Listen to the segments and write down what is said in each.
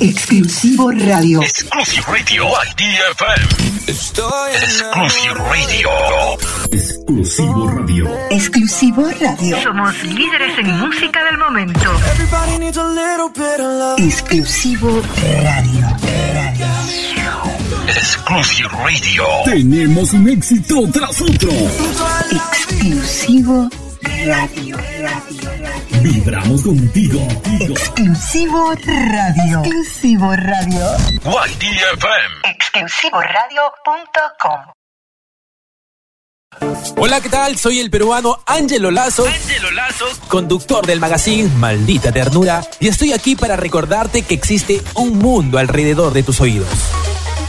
Exclusivo Radio. Exclusive Radio IDFM. Exclusive Radio. Exclusivo Radio. Exclusivo Radio. Somos líderes en música del momento. Exclusivo Radio. Radio. Exclusive Radio. Tenemos un éxito tras otro. Exclusivo Radio. Radio. Vibramos contigo. Exclusivo Radio. Exclusivo Radio. IDFM. Exclusivoradio.com Hola, ¿qué tal? Soy el peruano Ángelo Lazo, Angelo Lazo. conductor del magazine Maldita Ternura, y estoy aquí para recordarte que existe un mundo alrededor de tus oídos.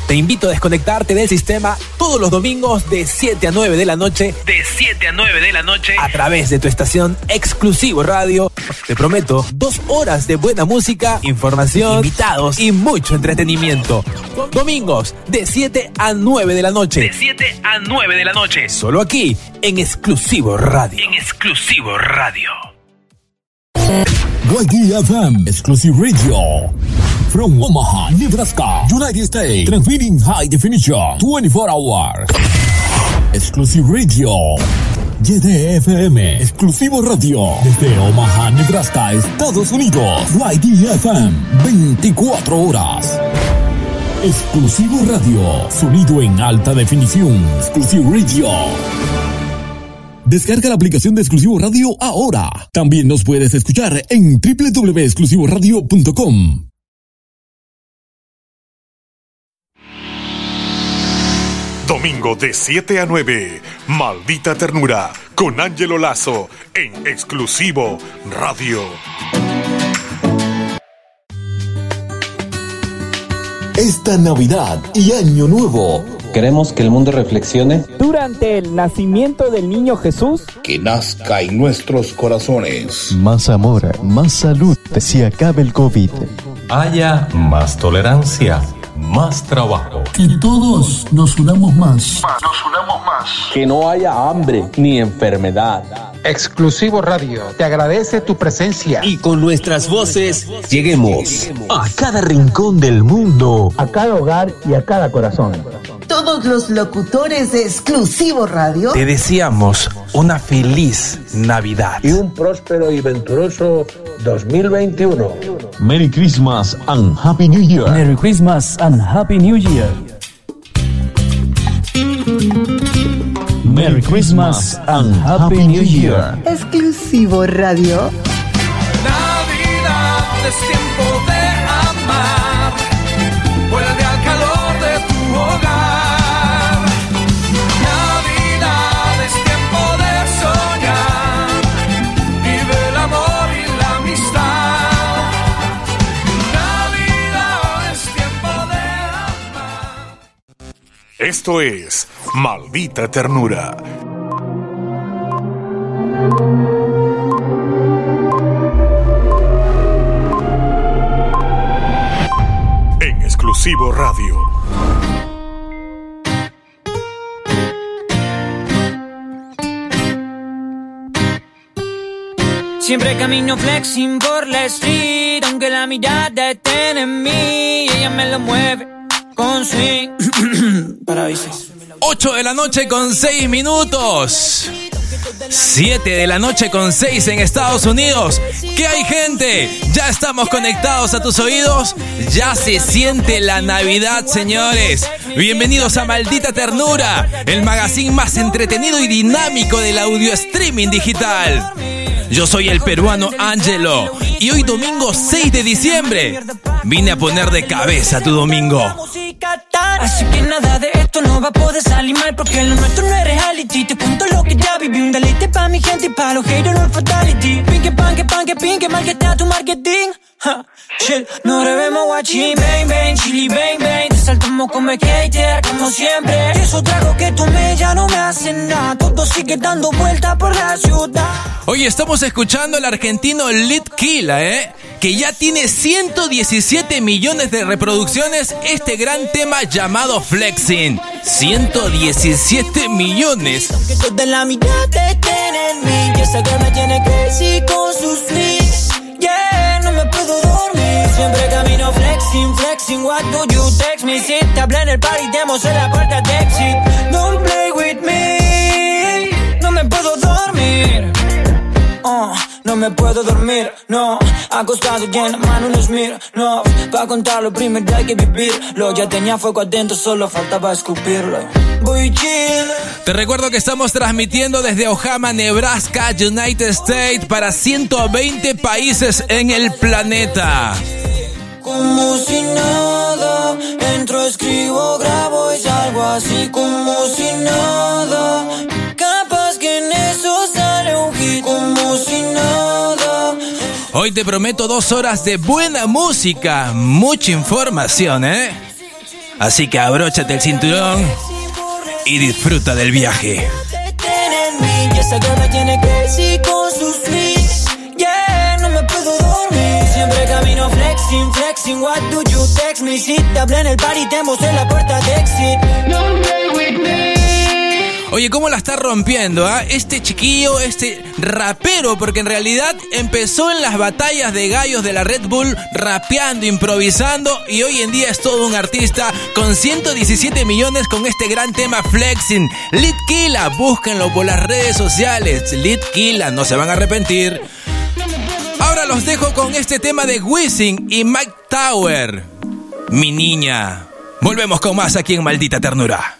Te invito a desconectarte del sistema todos los domingos de 7 a 9 de la noche De 7 a 9 de la noche. a través de tu estación Exclusivo Radio. Te prometo dos horas de buena música, información, invitados y mucho entretenimiento. Domingos de 7 a 9 de la noche. De 7 a 9 de la noche. Solo aquí en Exclusivo Radio. En Exclusivo Radio. YDFM Exclusive Radio. From Omaha, Nebraska, United States. Transmitting high definition 24 hours. Exclusive Radio. YDFM Exclusivo Radio. Desde Omaha, Nebraska, Estados Unidos. YDFM 24 horas. Exclusivo Radio. Sonido en alta definición. Exclusive Radio. Descarga la aplicación de Exclusivo Radio ahora. También nos puedes escuchar en www.exclusivoradio.com. Domingo de 7 a 9, Maldita Ternura, con Angelo Lazo, en exclusivo Radio. Esta Navidad y Año Nuevo, Queremos que el mundo reflexione Durante el nacimiento del niño Jesús, que nazca en nuestros corazones. Más amor, más salud, se acabe el COVID. haya más tolerancia, más trabajo. Que todos nos unamos más. que no haya hambre ni enfermedad. Exclusivo Radio, te agradece tu presencia. Y con nuestras voces lleguemos a cada rincón del mundo. A cada hogar y a cada corazón. Todos los locutores de Exclusivo Radio. Te deseamos una feliz Navidad. Y un próspero y venturoso 2021. Merry Christmas and Happy New Year. Merry Christmas and Happy New Year. Merry Christmas and Happy New Year. Exclusivo Radio. Navidad es tiempo Esto es Maldita Ternura. En exclusivo radio. Siempre camino flexing por la street, aunque la mirada esté en mí, ella me lo mueve con. Parabrisas. 8 de la noche con 6 minutos. 7 de la noche con 6 en Estados Unidos. ¿Qué hay gente? Ya estamos conectados a tus oídos. Ya se siente la Navidad, señores. Bienvenidos a Maldita Ternura, el magazine más entretenido y dinámico del audio streaming digital. Yo soy el peruano Angelo y hoy domingo 6 de diciembre vine a poner de cabeza tu domingo. Así que nada de esto no va a poder salir mal porque lo nuestro no es reality. Te cuento lo que ya viví, un deleite pa' mi gente y pa' los haters no fatality. Pinque, panque, panque, pinque, mal que está tu marketing. Ja, shit, no debemos watching, bang, bang, chili, bang, bang. Te saltamos como hater, como siempre. Eso trago que tomé ya no me hace nada. Todo sigue dando vueltas por la ciudad. Hoy estamos escuchando al argentino Lit Killa, ¿eh? Que ya tiene 117 millones de reproducciones este gran tema llamado Flexing. 117 millones. Toda la mirada estén en mí. Esa que me tiene crazy con sus swings. Yeah, no me puedo dormir. Siempre camino flexing, what do you text me? Si te hablé en el party, demos en la puerta de exit. Don't play with me, no me puedo dormir. Oh, no me puedo dormir, no. Acostado y en la mano un smir, no. Pa' contarlo primero hay que vivirlo. Ya tenía fuego adentro, solo faltaba escupirlo. Voy chill. Te recuerdo que estamos transmitiendo desde Ojama, Nebraska, United States, para 120 países en el planeta. Como si nada, entro, escribo, grabo y salgo así como si nada. Hoy te prometo dos horas de buena música, mucha información, ¿eh? Así que abróchate el cinturón y disfruta del viaje. No. Siempre camino flexing, flexing. What do you text me? Si te hablé en el party, te mostré la puerta de exit. Don't play with me. Oye, ¿cómo la está rompiendo, ah? Este chiquillo, este rapero, porque en realidad empezó en las batallas de gallos de la Red Bull, rapeando, improvisando, y hoy en día es todo un artista con 117 millones con este gran tema Flexing. Litkila, búsquenlo por las redes sociales. Litkila, no se van a arrepentir. Ahora los dejo con este tema de Wisin y Mike Tower. Mi niña. Volvemos con más aquí en Maldita Ternura.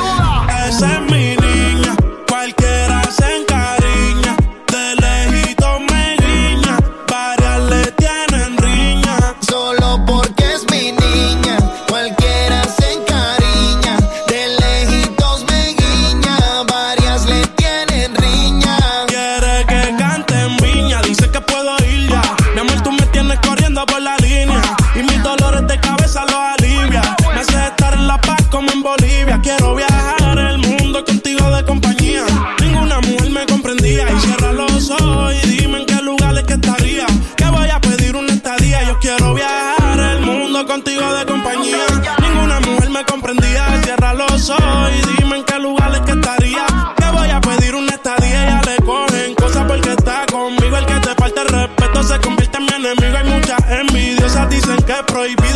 Quiero viajar el mundo contigo de compañía. Ninguna mujer me comprendía. Y cierra los ojos y dime en qué lugares que estaría. Que voy a pedir una estadía. Yo quiero viajar el mundo contigo de compañía. Ninguna mujer me comprendía. Cierra los ojos y dime en qué lugares que estaría. Que voy a pedir una estadía. Ya le cogen cosas porque está conmigo. El que te falta el respeto se convierte en mi enemigo. Hay muchas envidiosas. Dicen que es prohibido.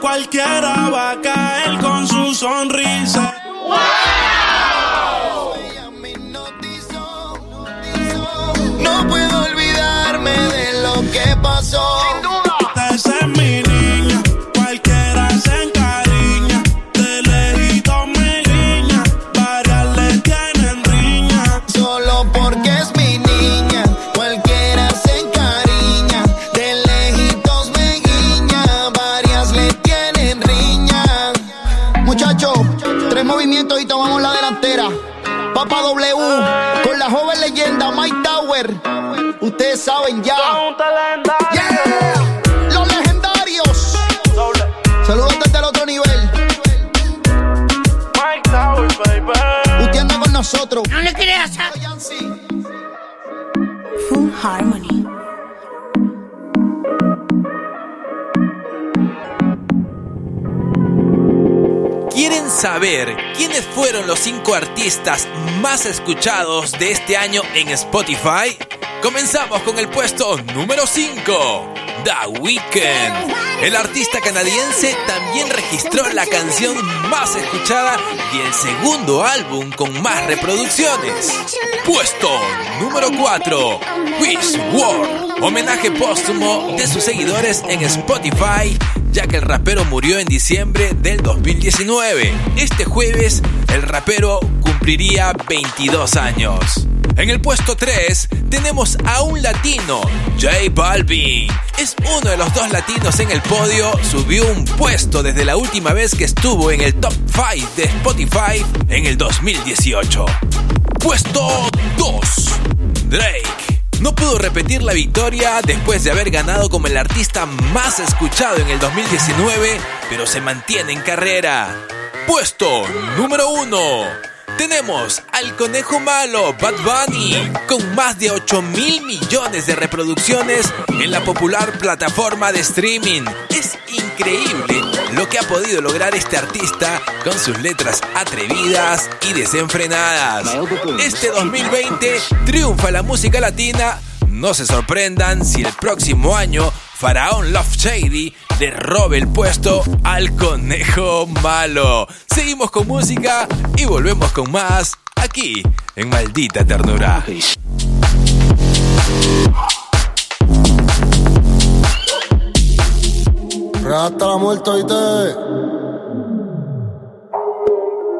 Cualquiera va a caer con su sonrisa. Saber quiénes fueron los cinco artistas más escuchados de este año en Spotify? Comenzamos con el puesto número 5, The Weeknd. El artista canadiense también registró la canción más escuchada y el segundo álbum con más reproducciones. Puesto número 4, Wish War. Homenaje póstumo de sus seguidores en Spotify, ya que el rapero murió en diciembre del 2019. Este jueves, el rapero cumpliría 22 años. En el puesto 3 tenemos a un latino, J Balvin. Es uno de los dos latinos en el podio, subió un puesto desde la última vez que estuvo en el top 5 de Spotify en el 2018. Puesto 2, Drake. No pudo repetir la victoria después de haber ganado como el artista más escuchado en el 2019, pero se mantiene en carrera. Puesto número 1 tenemos al conejo malo Bad Bunny con más de 8 mil millones de reproducciones en la popular plataforma de streaming. Es increíble lo que ha podido lograr este artista con sus letras atrevidas y desenfrenadas. Este 2020 triunfa la música latina. No se sorprendan si el próximo año Faraón Love Shady le robe el puesto al conejo malo. Seguimos con música y volvemos con más aquí en Maldita Ternura. Hasta la muerte hoy te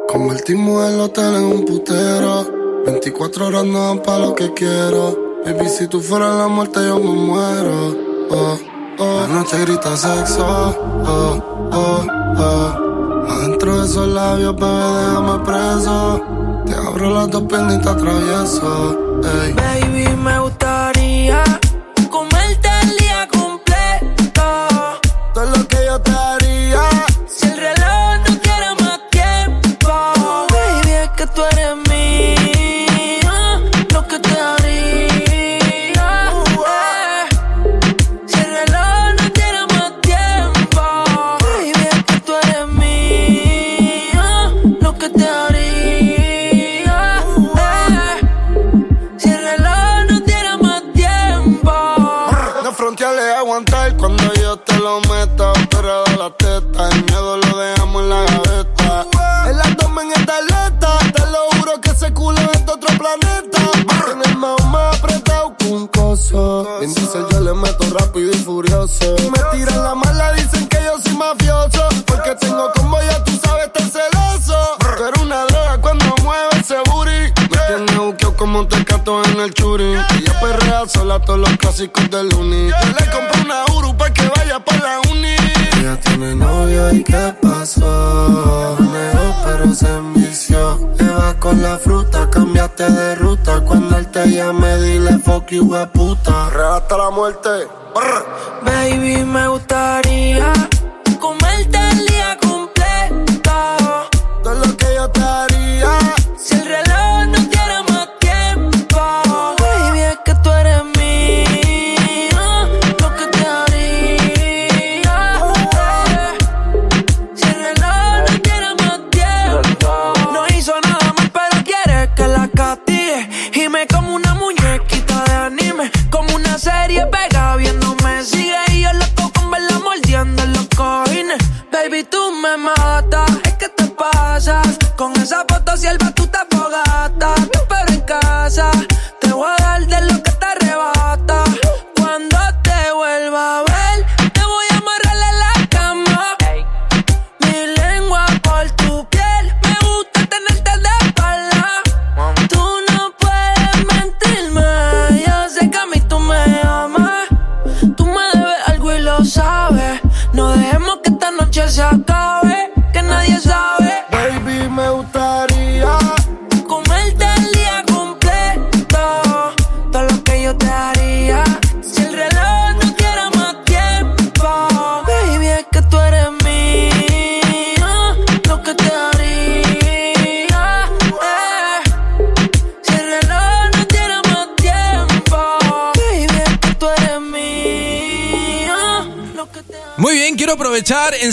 Convertimos el hotel en un putero 24 horas no dan pa' lo que quiero Baby, si tú fueras la muerte yo me muero oh, oh. La noche grita sexo, oh, oh, oh. Adentro de esos labios, bebé, déjame preso. Te abro las dos piernas y te atravieso. Baby, me gustaría Hasta la muerte. Baby, me gustaría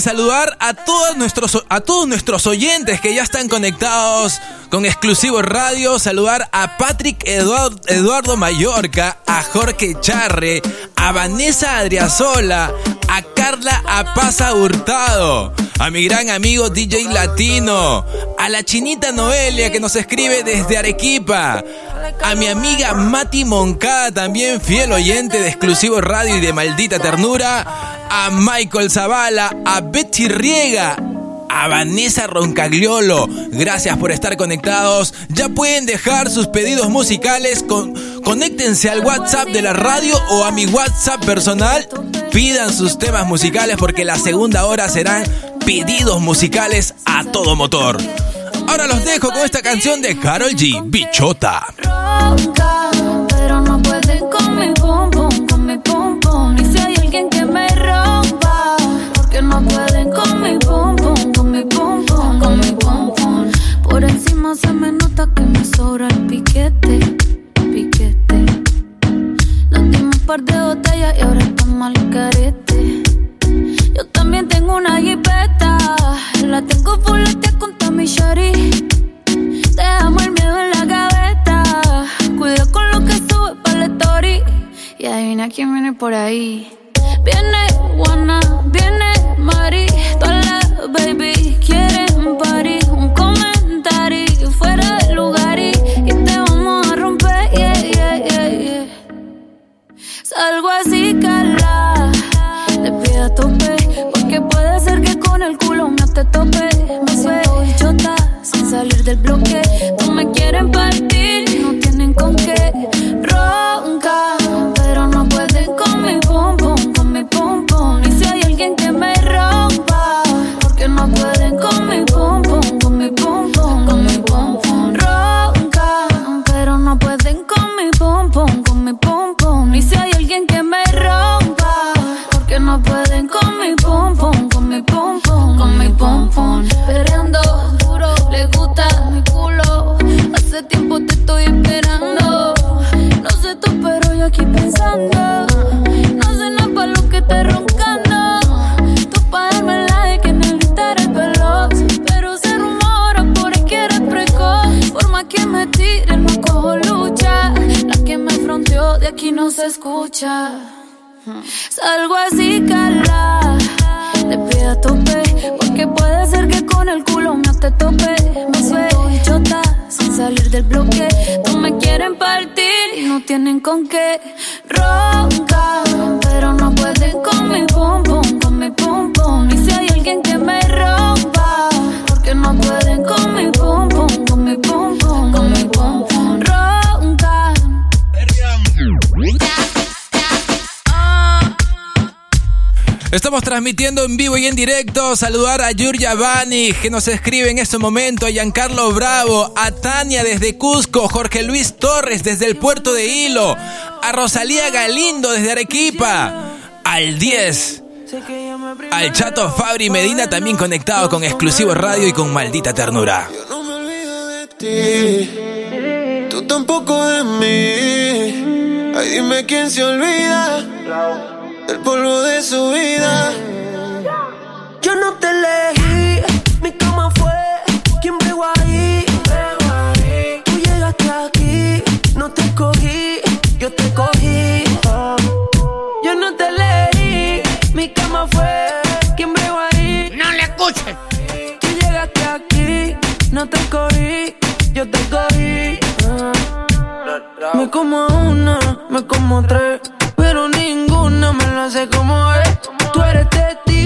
saludar a todos nuestros a todos nuestros oyentes que ya están conectados con Exclusivo Radio, saludar a Patrick Eduardo, Eduardo Mallorca, a Jorge Charre, a Vanessa Adriasola, a Carla Apaza Hurtado, a mi gran amigo DJ Latino, a la chinita Noelia que nos escribe desde Arequipa, a mi amiga Mati Moncada, también fiel oyente de Exclusivo Radio y de Maldita Ternura, a Michael Zavala, a Betty Riega, a Vanessa Roncagliolo. Gracias por estar conectados. Ya pueden dejar sus pedidos musicales. Con, conéctense al WhatsApp de la radio o a mi WhatsApp personal. Pidan sus temas musicales porque la segunda hora serán pedidos musicales a todo motor. Ahora los dejo con esta canción de Carol G, Bichota. Se me nota que me sobra el piquete, piquete. Nos dimos un par de botellas y ahora estamos al carete. Yo también tengo una jipeta, la tengo fuletea con mi shari. Dejamos el miedo en la gaveta. Cuida con lo que sube para la story. Y adivina quién viene por ahí. Viene Juana, viene Mari. Todas las baby quieren Salgo así, cala. Le pido a tope. Porque puede ser que con el culo me te tope. Me siento bichota sin salir del bloque. No me quieren partir, no tienen con qué. Ronca, pero no pueden con mi pum, con mi pum. Y si hay alguien que me rompa, porque no pueden con mi pum, con mi pum, con mi pum pum. Ronca, pero no pueden con mi pum, con mi pum Y si hay alguien que me rompa, porque no pueden con mi pum con mi pum con mi pum pum. Perreando duro, le gusta mi culo. Hace tiempo te estoy esperando. No sé tú, pero yo aquí pensando. No sé nada para lo que te roncando. Fronteó de aquí no se escucha. Salgo así, cala. Le pido a tope. Porque puede ser que con el culo me te tope. Me siento bichota sin salir del bloque. No me quieren partir y no tienen con qué. Ronca, pero no pueden con mi pum pum, con mi pum pum. Y si hay alguien que me rompa, porque no pueden con mi pum Estamos transmitiendo en vivo y en directo. Saludar a Yuria Bani, que nos escribe en este momento, a Giancarlo Bravo, a Tania desde Cusco, Jorge Luis Torres desde el puerto de Hilo, a Rosalía Galindo desde Arequipa, al 10. Al Chato Fabri Medina también conectado con Exclusivo Radio y con Maldita Ternura. ti, tú tampoco de mí. Ay, dime quién se olvida del polvo de su vida. Yo no te elegí, mi cama fue quien bregó ahí. Tú llegaste aquí, no te escogí, yo te cogí. Yo no te elegí, mi cama fue quien bregó ahí. No le escuchen. Tú llegaste aquí, no te escogí, yo te cogí. Me como una, me como tres, pero ninguna me lo hace como es. Tú eres testigo,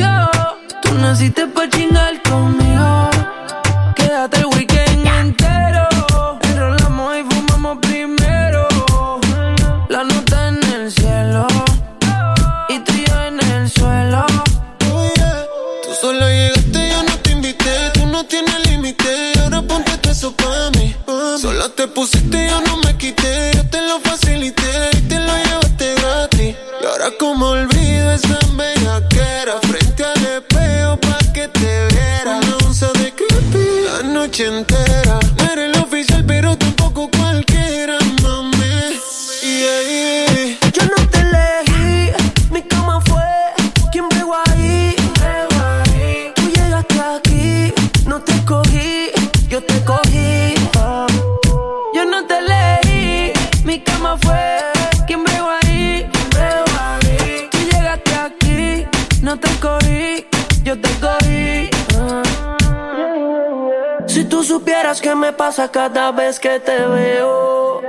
cada vez que te veo.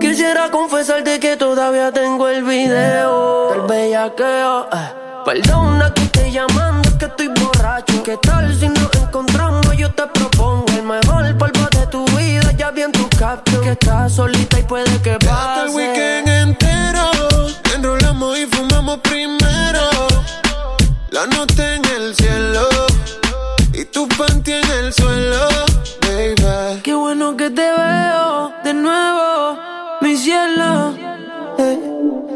Quisiera confesarte que todavía tengo el video del bellaqueo. eh. Perdona que estoy llamando, es que estoy borracho. ¿Qué tal si nos encontramos? Yo te propongo el mejor polvo de tu vida. Ya vi en tu caption que estás solita y puede que Hasta el pase. weekend entero Enrolamos y fumamos primero La nota en el cielo Y tu panty en el suelo, baby Qué bueno que te veo de nuevo, mi cielo. Eh,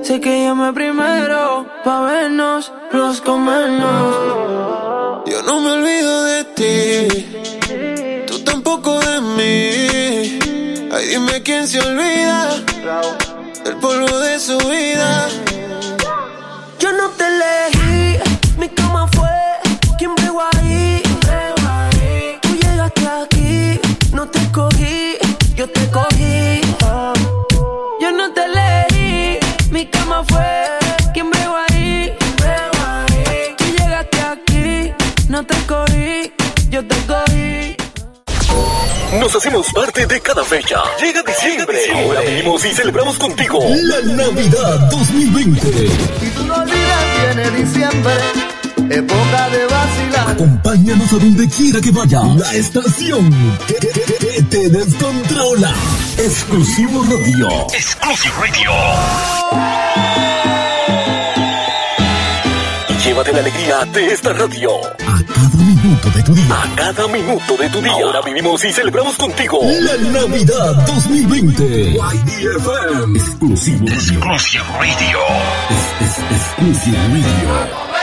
sé que llamé primero pa' vernos, los comernos. Yo no me olvido de ti Tú tampoco de mí Ay, dime quién se olvida Del polvo de su vida Yo no te elegí, mi cama fue quien bregó ahí. Tú llegaste aquí, no te cogí, yo te cogí. Nos hacemos parte de cada fecha. Llega diciembre. Ahora venimos y celebramos contigo. La Navidad 2020. Y tú no olvidas, viene diciembre, época de vacilar. Acompáñanos a donde quiera que vaya. La estación que, que- que- que te descontrola. Exclusivo Radio. Exclusive Radio. Llévate la alegría de esta radio. A cada minuto de tu día. A cada minuto de tu día. Ahora vivimos y celebramos contigo. La Navidad 2020. YDFM. Exclusivo Radio. Exclusive Radio. Es, es- Exclusive Radio.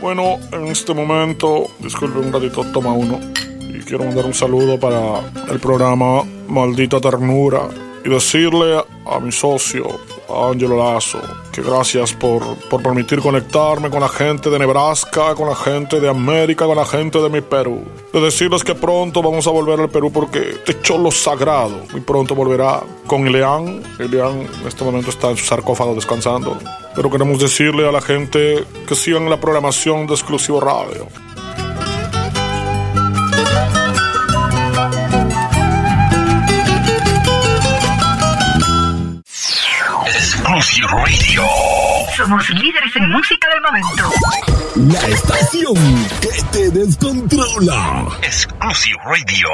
Bueno, en este momento, disculpe un ratito, toma uno. Y quiero mandar un saludo para el programa Maldita Ternura. Y decirle a mi socio, a Angelo Lazo, que gracias por, por permitir conectarme con la gente de Nebraska, con la gente de América, con la gente de mi Perú. De decirles que pronto vamos a volver al Perú porque este cholo sagrado muy pronto volverá con Ileán. Ileán en este momento está en su sarcófago descansando. Pero queremos decirle a la gente que sigan la programación de Exclusivo Radio. Somos líderes en música del momento. La estación que te descontrola. Exclusive Radio.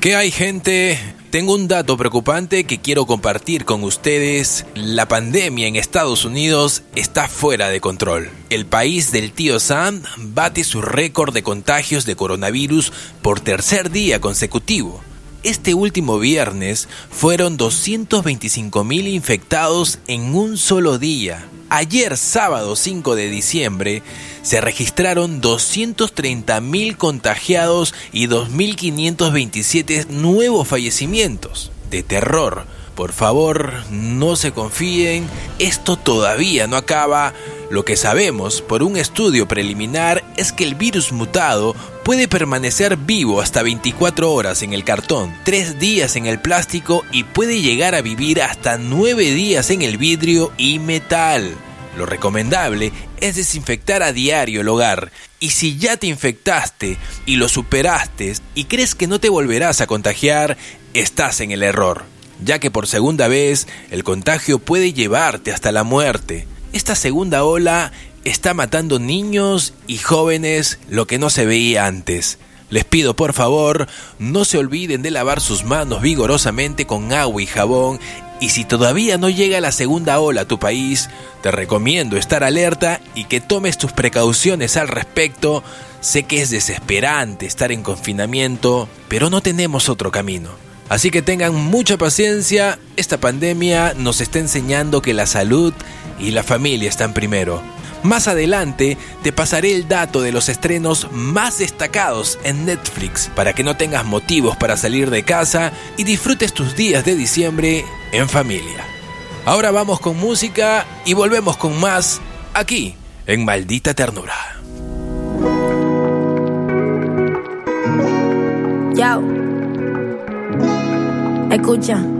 ¿Qué hay gente? Tengo un dato preocupante que quiero compartir con ustedes. La pandemia en Estados Unidos está fuera de control. El país del tío Sam bate su récord de contagios de coronavirus por tercer día consecutivo. Este último viernes fueron 225 mil infectados en un solo día. Ayer sábado 5 de diciembre se registraron 230 mil contagiados y 2.527 nuevos fallecimientos. De terror. Por favor, no se confíen, esto todavía no acaba. Lo que sabemos por un estudio preliminar es que el virus mutado puede permanecer vivo hasta 24 horas en el cartón, 3 días en el plástico y puede llegar a vivir hasta 9 días en el vidrio y metal. Lo recomendable es desinfectar a diario el hogar. Y si ya te infectaste y lo superaste y crees que no te volverás a contagiar, estás en el error, ya que por segunda vez el contagio puede llevarte hasta la muerte. Esta segunda ola está matando niños y jóvenes lo que no se veía antes. Les pido por favor, no se olviden de lavar sus manos vigorosamente con agua y jabón y si todavía no llega la segunda ola a tu país, te recomiendo estar alerta y que tomes tus precauciones al respecto. Sé que es desesperante estar en confinamiento, pero no tenemos otro camino. Así que tengan mucha paciencia, esta pandemia nos está enseñando que la salud y la familia están primero. Más adelante te pasaré el dato de los estrenos más destacados en Netflix para que no tengas motivos para salir de casa y disfrutes tus días de diciembre en familia. Ahora vamos con música y volvemos con más aquí en Maldita Ternura. Yao. Escucha.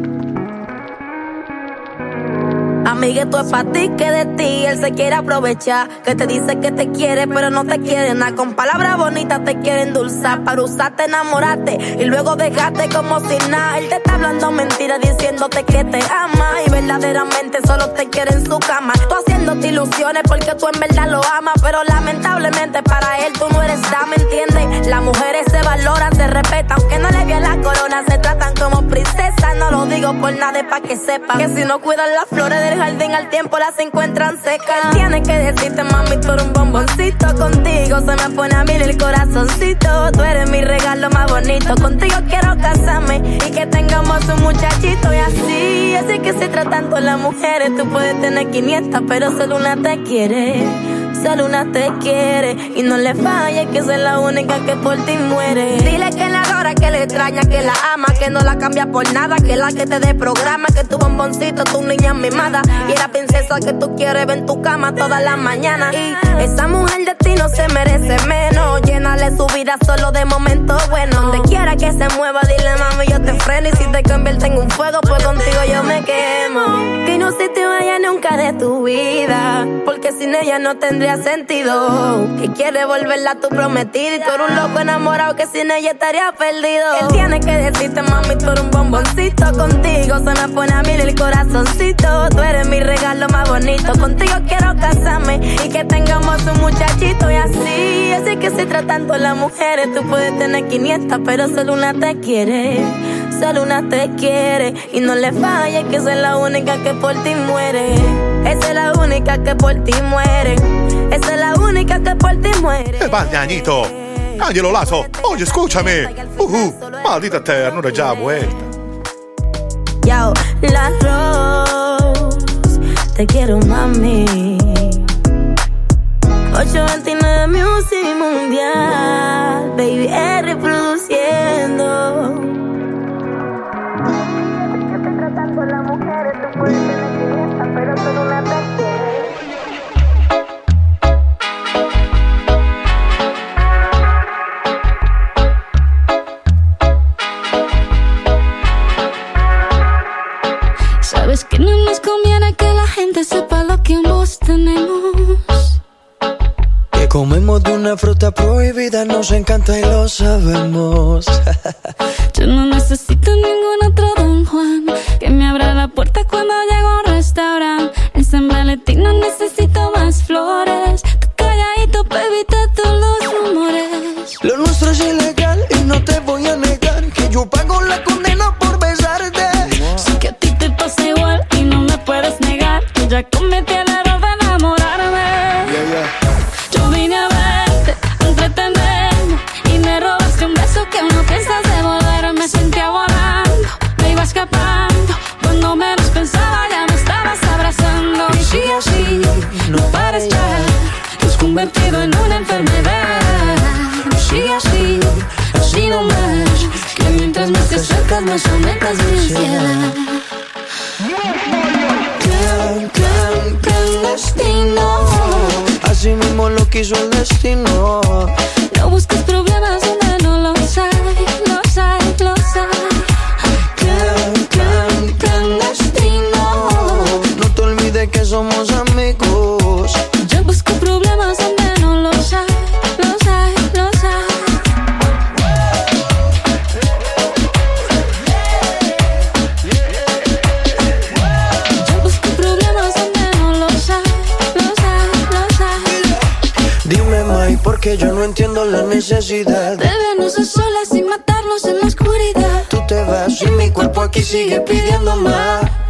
Amigueto es para ti que de ti él se quiere aprovechar. Que te dice que te quiere, pero no te quiere nada. Con palabras bonitas te quiere endulzar. Para usarte, enamorarte y luego dejarte como si nada. Él te está hablando mentiras diciéndote que te ama. Y verdaderamente solo te quiere en su cama. Tú haciéndote ilusiones porque tú en verdad lo amas. Pero lamentablemente para él tú no eres dama, ¿entiendes? Las mujeres se valoran, se respetan. Aunque no le vean la corona, se tratan como princesas. No lo digo por nada, para que sepan. Que si no cuidan las flores jardín al tiempo las encuentran secas. Tiene que decirte, mami, eres un bomboncito. Contigo se me pone a mí el corazoncito. Tú eres mi regalo más bonito. Contigo quiero casarme y que tengamos un muchachito. Y así, así que se tratando las mujeres. Tú puedes tener 500, pero solo una te quiere. Solo una te quiere y no le falle que es la única que por ti muere. Dile que la adora, que le extraña, que la ama, que no la cambia por nada, que la que te dé programa, que tu bomboncito, tu niña mimada y la princesa que tú quieres ver en tu cama todas las mañanas. Y esa mujer de ti no se merece menos. Llénale su vida solo de momentos buenos. Donde quiera que se mueva, dile mami, yo te freno. Y si te convierte en un fuego, pues contigo yo me quemo. Que no se te vaya nunca de tu vida, porque sin ella no Que quiere volverla a tu prometida y tú eres un loco enamorado que sin ella estaría perdido. Él tiene que decirte, mami, tú eres un bomboncito. Contigo se me pone a mí el corazoncito. Tú eres mi regalo más bonito. Contigo quiero casarme y que tengamos un muchachito. Y así, así que se tratando las mujeres. Tú puedes tener 500, pero solo una te quiere. Solo una te quiere. Y no le falle que es la única que por ti muere. Esa es la única que por ti muere. Esa es la única que por ti muere. Eh, Bañañito. Ángelo Lazo, oye, escúchame. Ujú, maldita ternura ya vuelta. Yo, la Rose, te quiero mami. 829 Music Mundial, baby, es reproduciendo. Sabes comemos de una fruta prohibida, nos encanta y lo sabemos. Yo no necesito ningún otro Don Juan que me abra la puerta cuando llego a un restaurante. En San no necesito quiso el destino. Necesidad. De vernos solas y matarnos en la oscuridad. Tú te vas y mi cuerpo aquí sigue pidiendo más.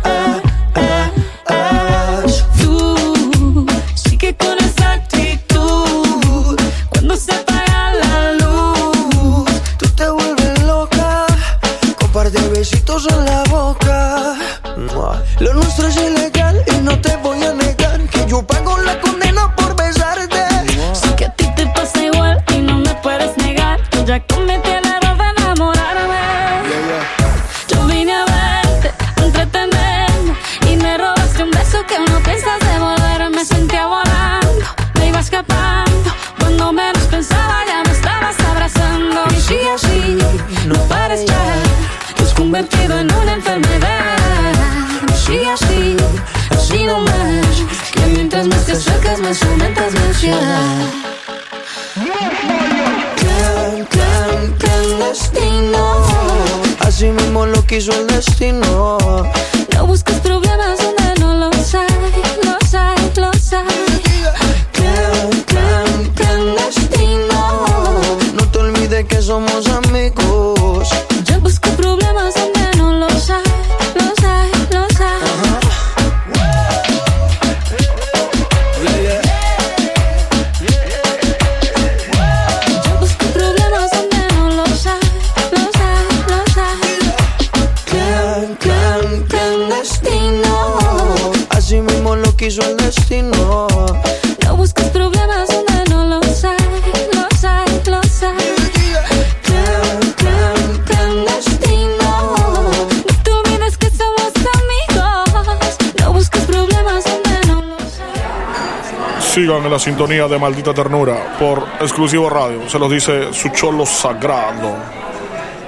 Sintonía de Maldita Ternura por exclusivo radio. Se los dice su cholo sagrado.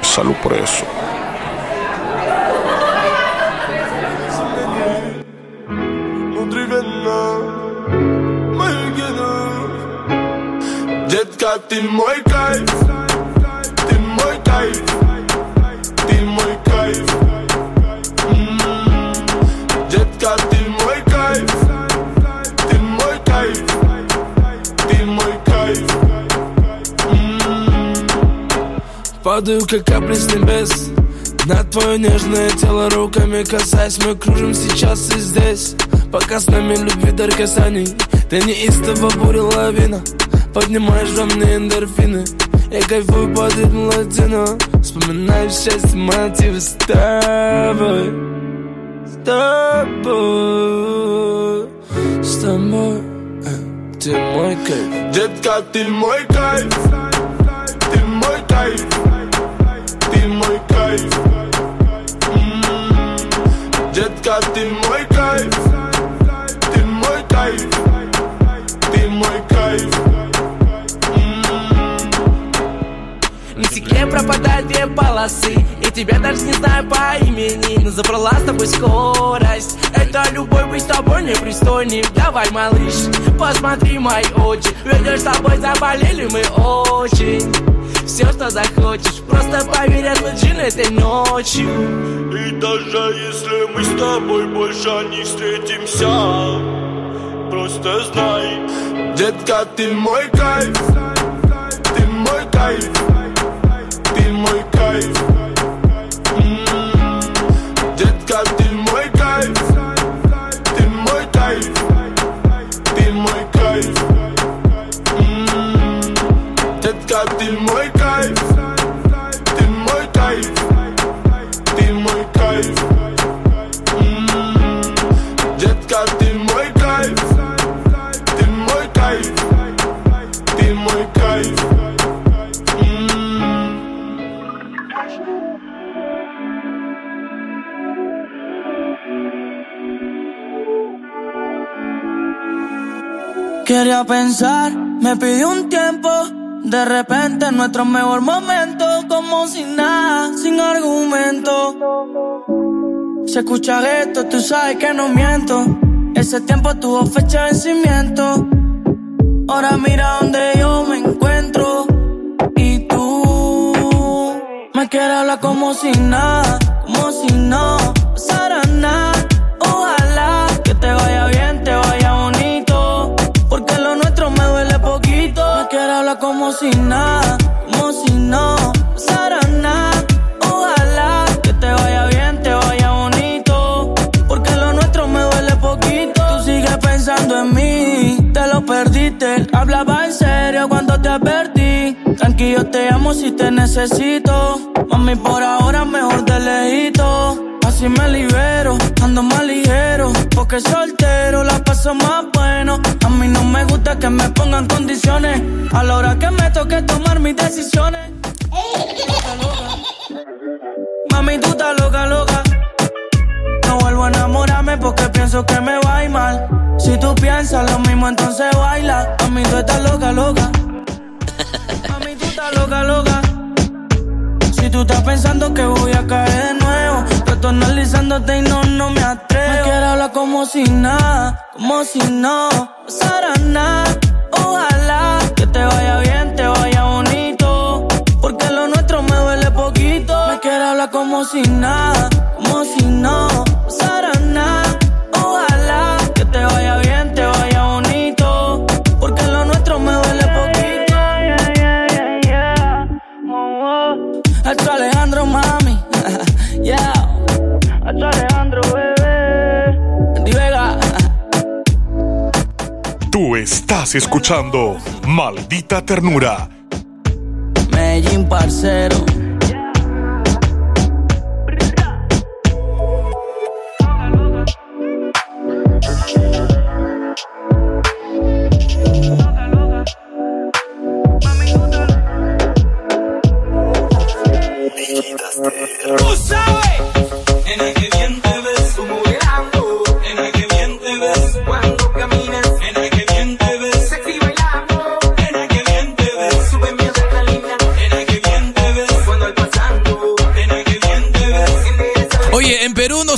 Salud por eso. Падаю, как капли с небес. На твое нежное тело руками касаясь Мы кружим сейчас и здесь. Пока с нами любви дар касаний. Ты неистово буря лавина. Поднимаешь во мне эндорфины. Я кайфую под ритм латино. Вспоминаю счастье, мотивы с тобой. С тобой. С тобой. Э, Ты мой кайф. Jetcat till mooie kijf. Till mooie kijf. Jetcat till mooie kijf. Till mooie kijf. Till mooie kijf. На стекле пропадают две полосы И тебя даже не знаю по имени Но забрала с тобой скорость Это любовь быть с тобой непристойным Давай, малыш, посмотри мои очи Ведь с тобой заболели мы очень Все, что захочешь. Просто поверь, это джин этой ночью. И даже если мы с тобой больше не встретимся Просто знай Детка, ты мой кайф. Ты мой кайф Quería pensar, me pidió un tiempo. De repente, nuestro mejor momento, como sin nada, sin argumento. Se escucha esto, tú sabes que no miento. Ese tiempo tuvo fecha de vencimiento. Ahora mira donde yo me encuentro. Y tú me quieres hablar como si nada, como si no como si nada, como si no pasara nada. Ojalá que te vaya bien, te vaya bonito. Porque lo nuestro me duele poquito. Tú sigues pensando en mí, te lo perdiste. Hablaba en serio cuando te advertí. Tranquilo, te amo si te necesito. Mami, por ahora mejor de lejito. Así me libero, ando más ligero. Porque soltero la paso más que me pongan condiciones. A la hora que me toque tomar mis decisiones. Mami, tú estás loca, loca. No vuelvo a enamorarme porque pienso que me va a ir mal. Si tú piensas lo mismo, entonces baila. Mami, tú estás loca, loca. Mami, tú estás loca, loca. Si tú estás pensando que voy a caer de nuevo. Yo estoy analizándote y no, no me atrevo. Me quiero hablar como si nada, como si no pasara nada. Ojalá que te vaya bien, te vaya bonito. Porque lo nuestro me duele poquito. Me quiero hablar como si nada, como si no pasara nada. Ojalá que te vaya bien, te vaya bonito. Porque lo nuestro me duele poquito. Alto Alejandro, mami. Escuchando Maldita Ternura. Medellín, parcero.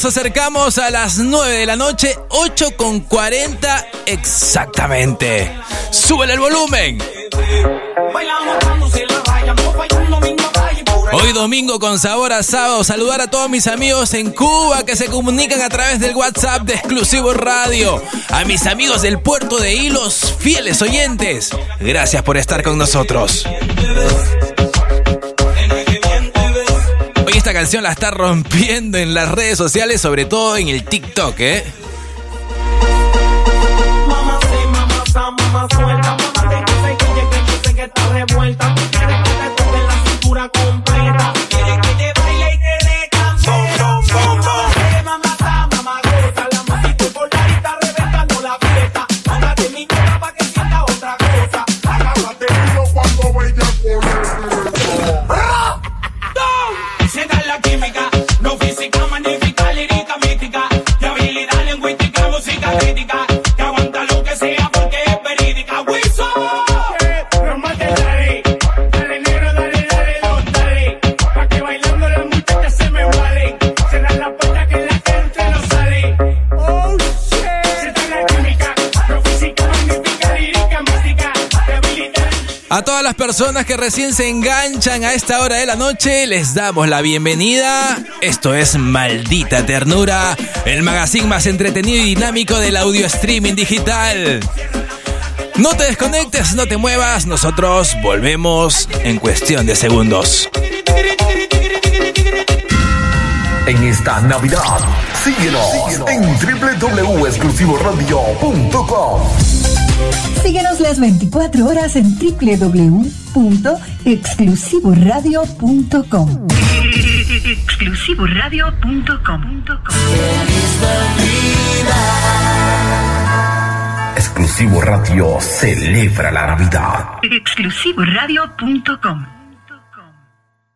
Acercamos a las 9 de la noche, 8 con 40 exactamente. ¡Súbele el volumen! Hoy domingo con sabor a sábado, saludar a todos mis amigos en Cuba que se comunican a través del WhatsApp de Exclusivo Radio. A mis amigos del puerto de Hilos, fieles oyentes. Gracias por estar con nosotros. Canción la está rompiendo en las redes sociales, sobre todo en el TikTok, ¿eh? A todas las personas que recién se enganchan a esta hora de la noche, les damos la bienvenida. Esto es Maldita Ternura, el magazine más entretenido y dinámico del audio streaming digital. No te desconectes, no te muevas, nosotros volvemos en cuestión de segundos. En esta Navidad, síguenos, en www.exclusivoradio.com. Síguenos las 24 horas en www.exclusivoradio.com. Exclusivoradio.com. Exclusivo Radio celebra la Navidad. Exclusivoradio.com.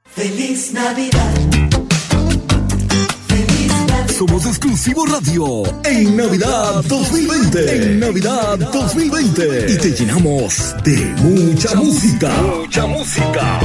Feliz Navidad. Somos Exclusivo Radio en Navidad 2020. En Navidad 2020. Y te llenamos de mucha música. Mucha música.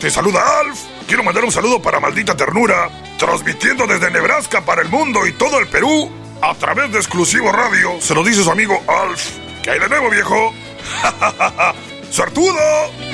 Te saluda Alf. Quiero mandar un saludo para Maldita Ternura, transmitiendo desde Nebraska para el mundo y todo el Perú a través de Exclusivo Radio. Se lo dice su amigo Alf. ¿Qué hay de nuevo, viejo? ¡Sartudo!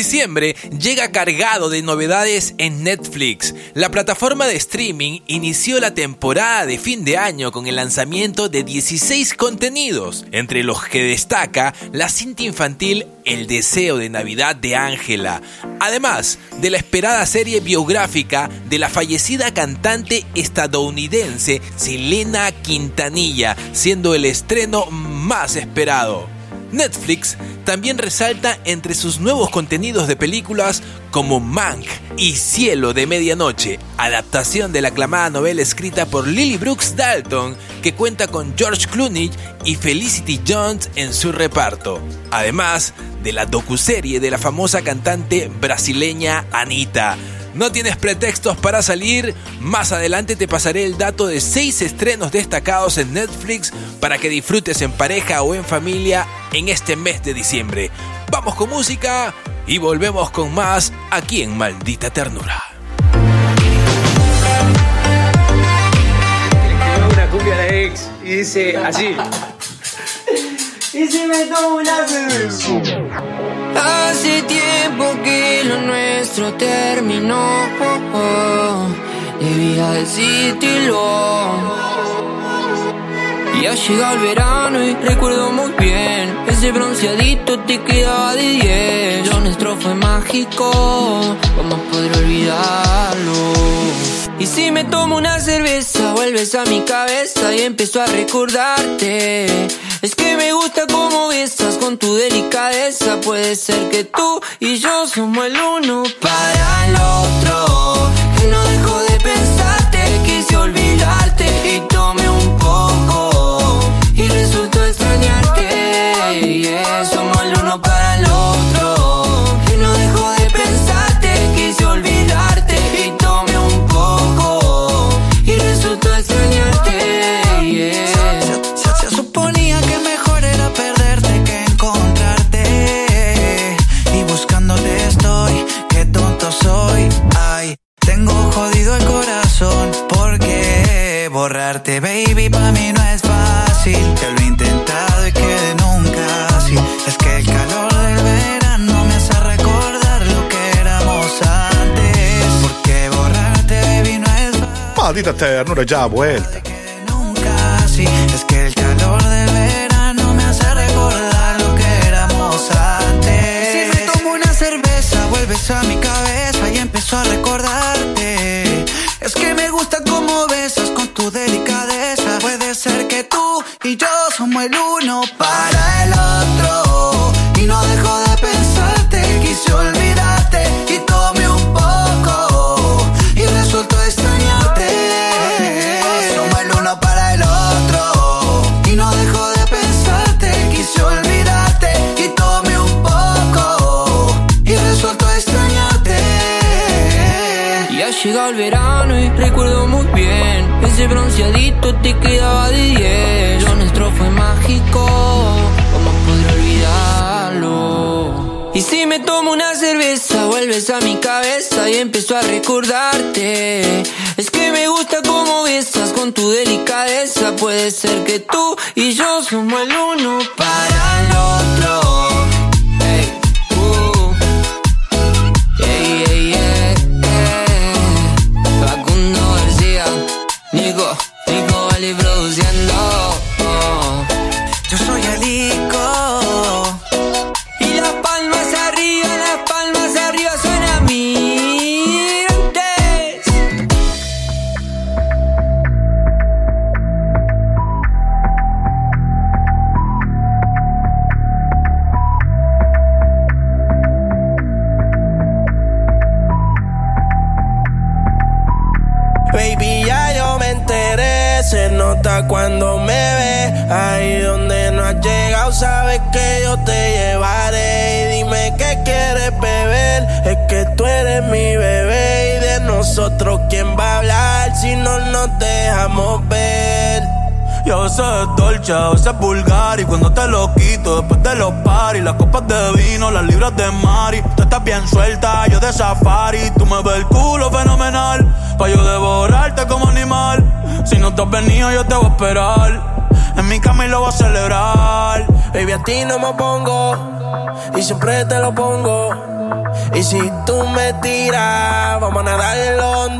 Diciembre llega cargado de novedades en Netflix. La plataforma de streaming inició la temporada de fin de año con el lanzamiento de 16 contenidos, entre los que destaca la cinta infantil El deseo de Navidad de Ángela, además de la esperada serie biográfica de la fallecida cantante estadounidense Selena Quintanilla, siendo el estreno más esperado. Netflix también resalta entre sus nuevos contenidos de películas como Mank y Cielo de Medianoche, adaptación de la aclamada novela escrita por Lily Brooks Dalton, que cuenta con George Clooney y Felicity Jones en su reparto, además de la docuserie de la famosa cantante brasileña Anita. ¿No tienes pretextos para salir? Más adelante te pasaré el dato de 6 estrenos destacados en Netflix para que disfrutes en pareja o en familia en este mes de diciembre. Vamos con música y volvemos con más aquí en Maldita Ternura. una cumbia de ex y dice así. Y si me tomo una cerveza. Hace tiempo que lo nuestro terminó. Debía decírtelo. Y ha llegado el verano y recuerdo muy bien Ese bronceadito te quedaba de 10 Lo nuestro fue mágico ¿Cómo podré olvidarlo? Y si me tomo una cerveza Vuelves a mi cabeza y empiezo a recordarte Es que me gusta cómo besas con tu delicadeza. Puede ser que tú y yo somos el uno para el otro. Que no dejo de pensarte Quise olvidarte y tomé un poco. Y resultó extrañarte. Somos el uno para el otro borrarte, baby, para mí no es fácil. Ya lo he intentado y que nunca así. Es que el calor del verano me hace recordar lo que éramos antes. Porque borrarte, baby, no es Maldita ternura ya vuelta. casi. Es que el calor del verano me hace recordar lo que éramos antes. Si me tomo una cerveza, vuelves a mi cabeza y empiezo a recordarte. Somos el uno para el otro. Y no dejo de pensarte, quise olvidarte y tomé un poco. Y resultó extrañarte. Somos el uno para el otro. Y no dejo de pensarte, quise olvidarte y tomé un poco. Y resultó extrañarte. Y ha llegado el verano y recuerdo muy bien Ese bronceadito te quedaba de 10 Vuelves a mi cabeza y empiezo a recordarte. Es que me gusta cómo besas con tu delicadeza. Puede ser que tú y yo somos el uno para si no nos dejamos ver? Y a veces es dolce, a veces es vulgar Y cuando te lo quito después de los paris Las copas de vino, las libras de Mari Tú estás bien suelta, yo de safari Tú me ves el culo fenomenal Pa' yo devorarte como animal Si no te has venido yo te voy a esperar En mi cama lo voy a celebrar Baby, a ti no me pongo y siempre te lo pongo. Y si tú me tiras, vamos a nadar el hondo.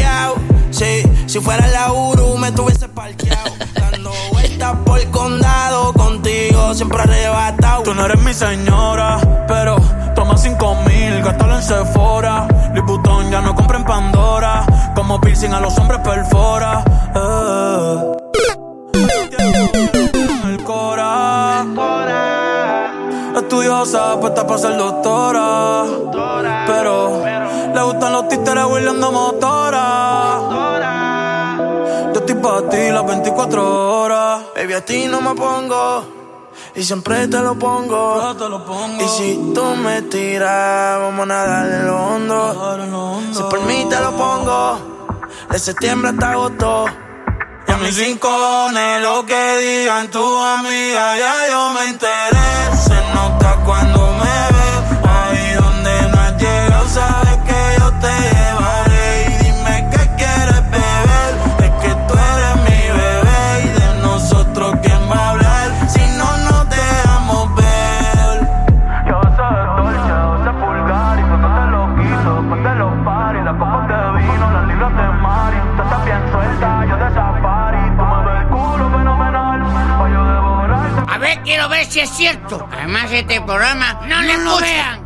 si fuera la Uru, me tuviese parqueado. Dando vueltas por el condado, contigo siempre arrebatado. Tú no eres mi señora, pero toma cinco mil, gástalo en Sephora. Liputón ya no compra en Pandora, como piercing a los hombres perfora. Eh. El Cora, estudiosa, puesta para ser doctora. Pero le gustan los títeres huirleando motora. Para ti las 24 horas. Baby, a ti no me pongo. Y siempre te lo pongo. Y si tú me tiras, vamos a nadar en lo hondo. Si por mí te lo pongo. De septiembre hasta agosto. Y a mis rincones, lo que digan tu amiga, ya yo me enteré. Se nota cuando me si es cierto. Además, este programa no, le lo vean.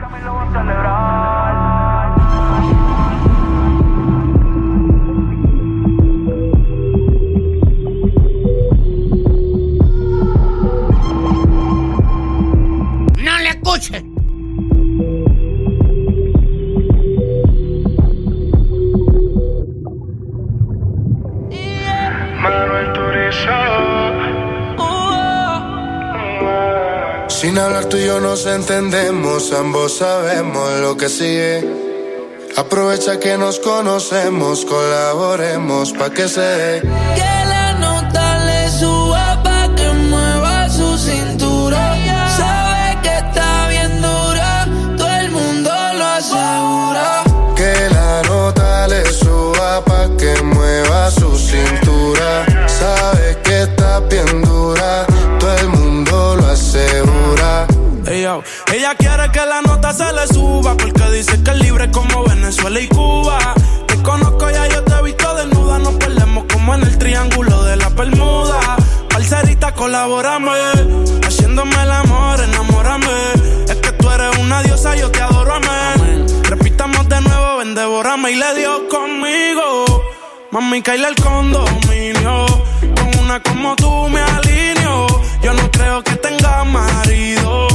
Nos entendemos, ambos sabemos lo que sigue. Aprovecha que nos conocemos, colaboremos pa' que se dé. Que la nota le suba pa' que mueva su cintura. Sabe que está bien dura, todo el mundo lo asegura. Que la nota le suba pa' que mueva su cintura. Sabe que está bien dura, Ella quiere que la nota se le suba porque dice que es libre como Venezuela y Cuba. Te conozco ya, yo te he visto desnuda. Nos perdemos como en el triángulo de la Bermuda. Parcerita, colabórame. Haciéndome el amor, enamórame. Es que tú eres una diosa, yo te adoro, amén. Repitamos de nuevo, ven, devórame y le dio conmigo. Mami, caíle el condominio. Con una como tú me alineo. Yo no creo que tenga marido.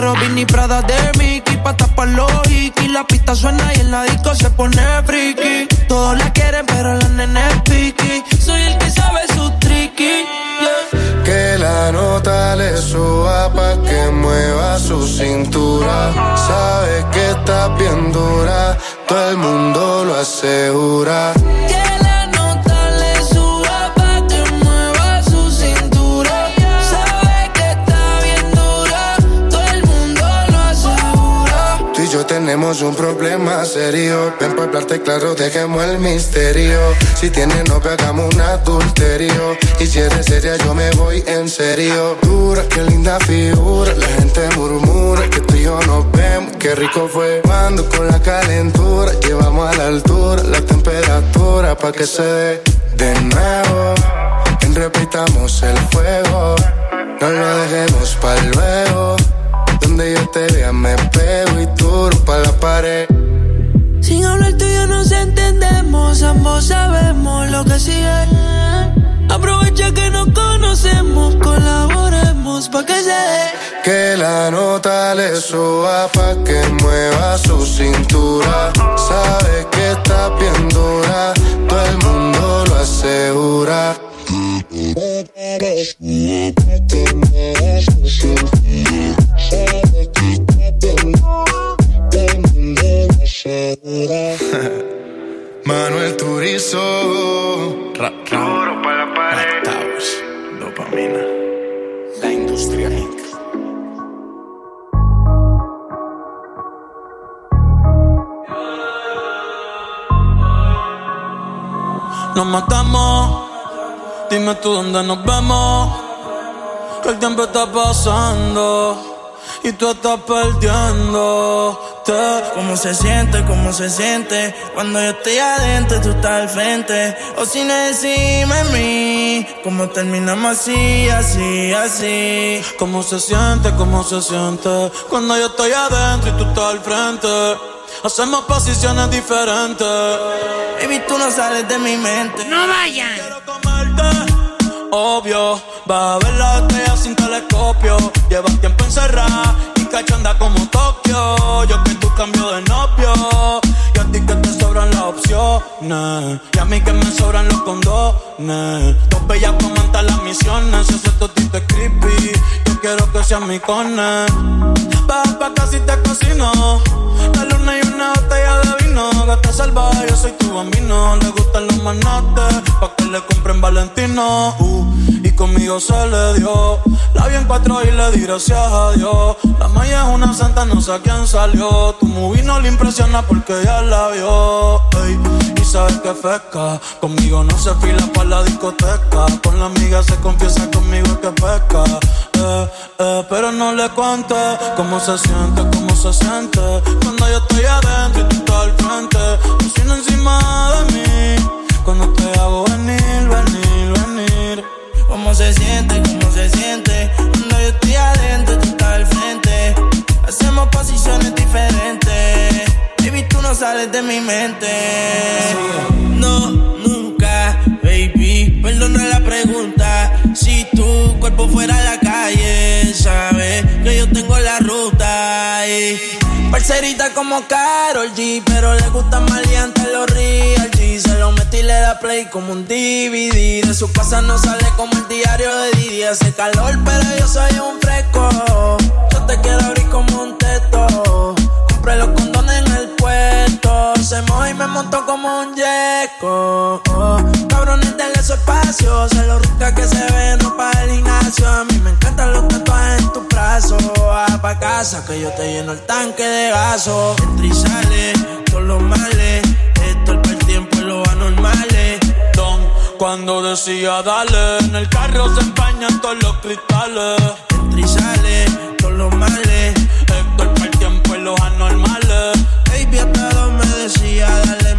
sincero. Vini Prada de Mickey, pa' tapar los y La pista suena y en la disco se pone friki. Todos la quieren, pero la nena es piqui. Soy el que sabe su tricky. yeah. Que la nota le suba pa' que mueva su cintura. Sabe que está bien dura, todo el mundo lo asegura. Yo tenemos un problema serio. Ven para hablarte claro, dejemos el misterio. Si tienes novia, hagamos un adulterio. Y si eres seria, yo me voy en serio. Dura, qué linda figura. La gente murmura que tú y yo nos vemos. Qué rico fue cuando con la calentura llevamos a la altura la temperatura pa' que se dé de nuevo. Repitamos el fuego. No lo dejemos para luego. Donde yo te vea me pego sin hablar tú y nos entendemos, ambos sabemos lo que sigue. Aprovecha que nos conocemos, colaboremos pa' que se dé. Que la nota le suba pa' que mueva su cintura. Sabe que está bien dura, todo el mundo lo asegura. que me Nos matamos, dime tú dónde nos vemos. Que el tiempo está pasando y tú estás perdiendo. ¿Cómo se siente? ¿Cómo se siente? Cuando yo estoy adentro, tú estás al frente. O si no encima de mí. ¿Cómo terminamos así, así, así? ¿Cómo se siente? ¿Cómo se siente? Cuando yo estoy adentro y tú estás al frente. Hacemos posiciones diferentes. Baby, tú no sales de mi mente. No vayan. Obvio, va a ver la estrella sin telescopio. Llevas tiempo encerrada y cachanda como Tokio. Yo que tú cambio de novio. Y a ti que sobran las opciones. Y a mí que me sobran los condones. Dos bellas comentan las misiones. Si ese totito es creepy, yo quiero que seas mi cone. Baja pa' casi te cocino. La luna y una botella de vino. Gata salvaje, yo soy tu bambino. Le gustan los manates, pa' que le compren Valentino. Uh, y conmigo se le dio. La vi en cuatro y le di gracias a Dios. La Maya es una santa, no sé a quién salió. Tu movie no le impresiona porque ya la vio. Y sabes que pesca. Conmigo no se fila pa' la discoteca. Con la amiga se confiesa conmigo que pesca. Eh, eh, pero no le cuente cómo se siente, cómo se siente. Cuando yo estoy adentro y tú estás al frente. Cocina encima de mí. Cuando te hago venir, venir, venir. ¿Cómo se siente? ¿Cómo se siente? Cuando yo estoy adentro, tú estás al frente. Hacemos posiciones diferentes. Baby, tú no sales de mi mente. No, nunca, baby. Perdona la pregunta. Si tu cuerpo fuera a la calle, sabes que yo tengo la ruta. Parcerita como Carol G, pero le gusta maleante los real G. Se lo metí y le da play como un DVD. De su casa no sale como el diario de Didi. Hace calor, pero yo soy un fresco. Yo te quiero abrir como un teto. Compré los condones en Se moja y me montó como un yeco. Cabrones, denle su espacio. Se lo rica que se ve, no para el gimnasio. A mí me encantan los tatuajes en tu brazo. Baja pa' casa que yo te lleno el tanque de gaso. Entra y sale, todos los males. Esto es el tiempo y los anormales. Don, cuando decía dale, en el carro se empañan todos los cristales. Entra y sale, todos los males. Héctor para el tiempo y los anormales.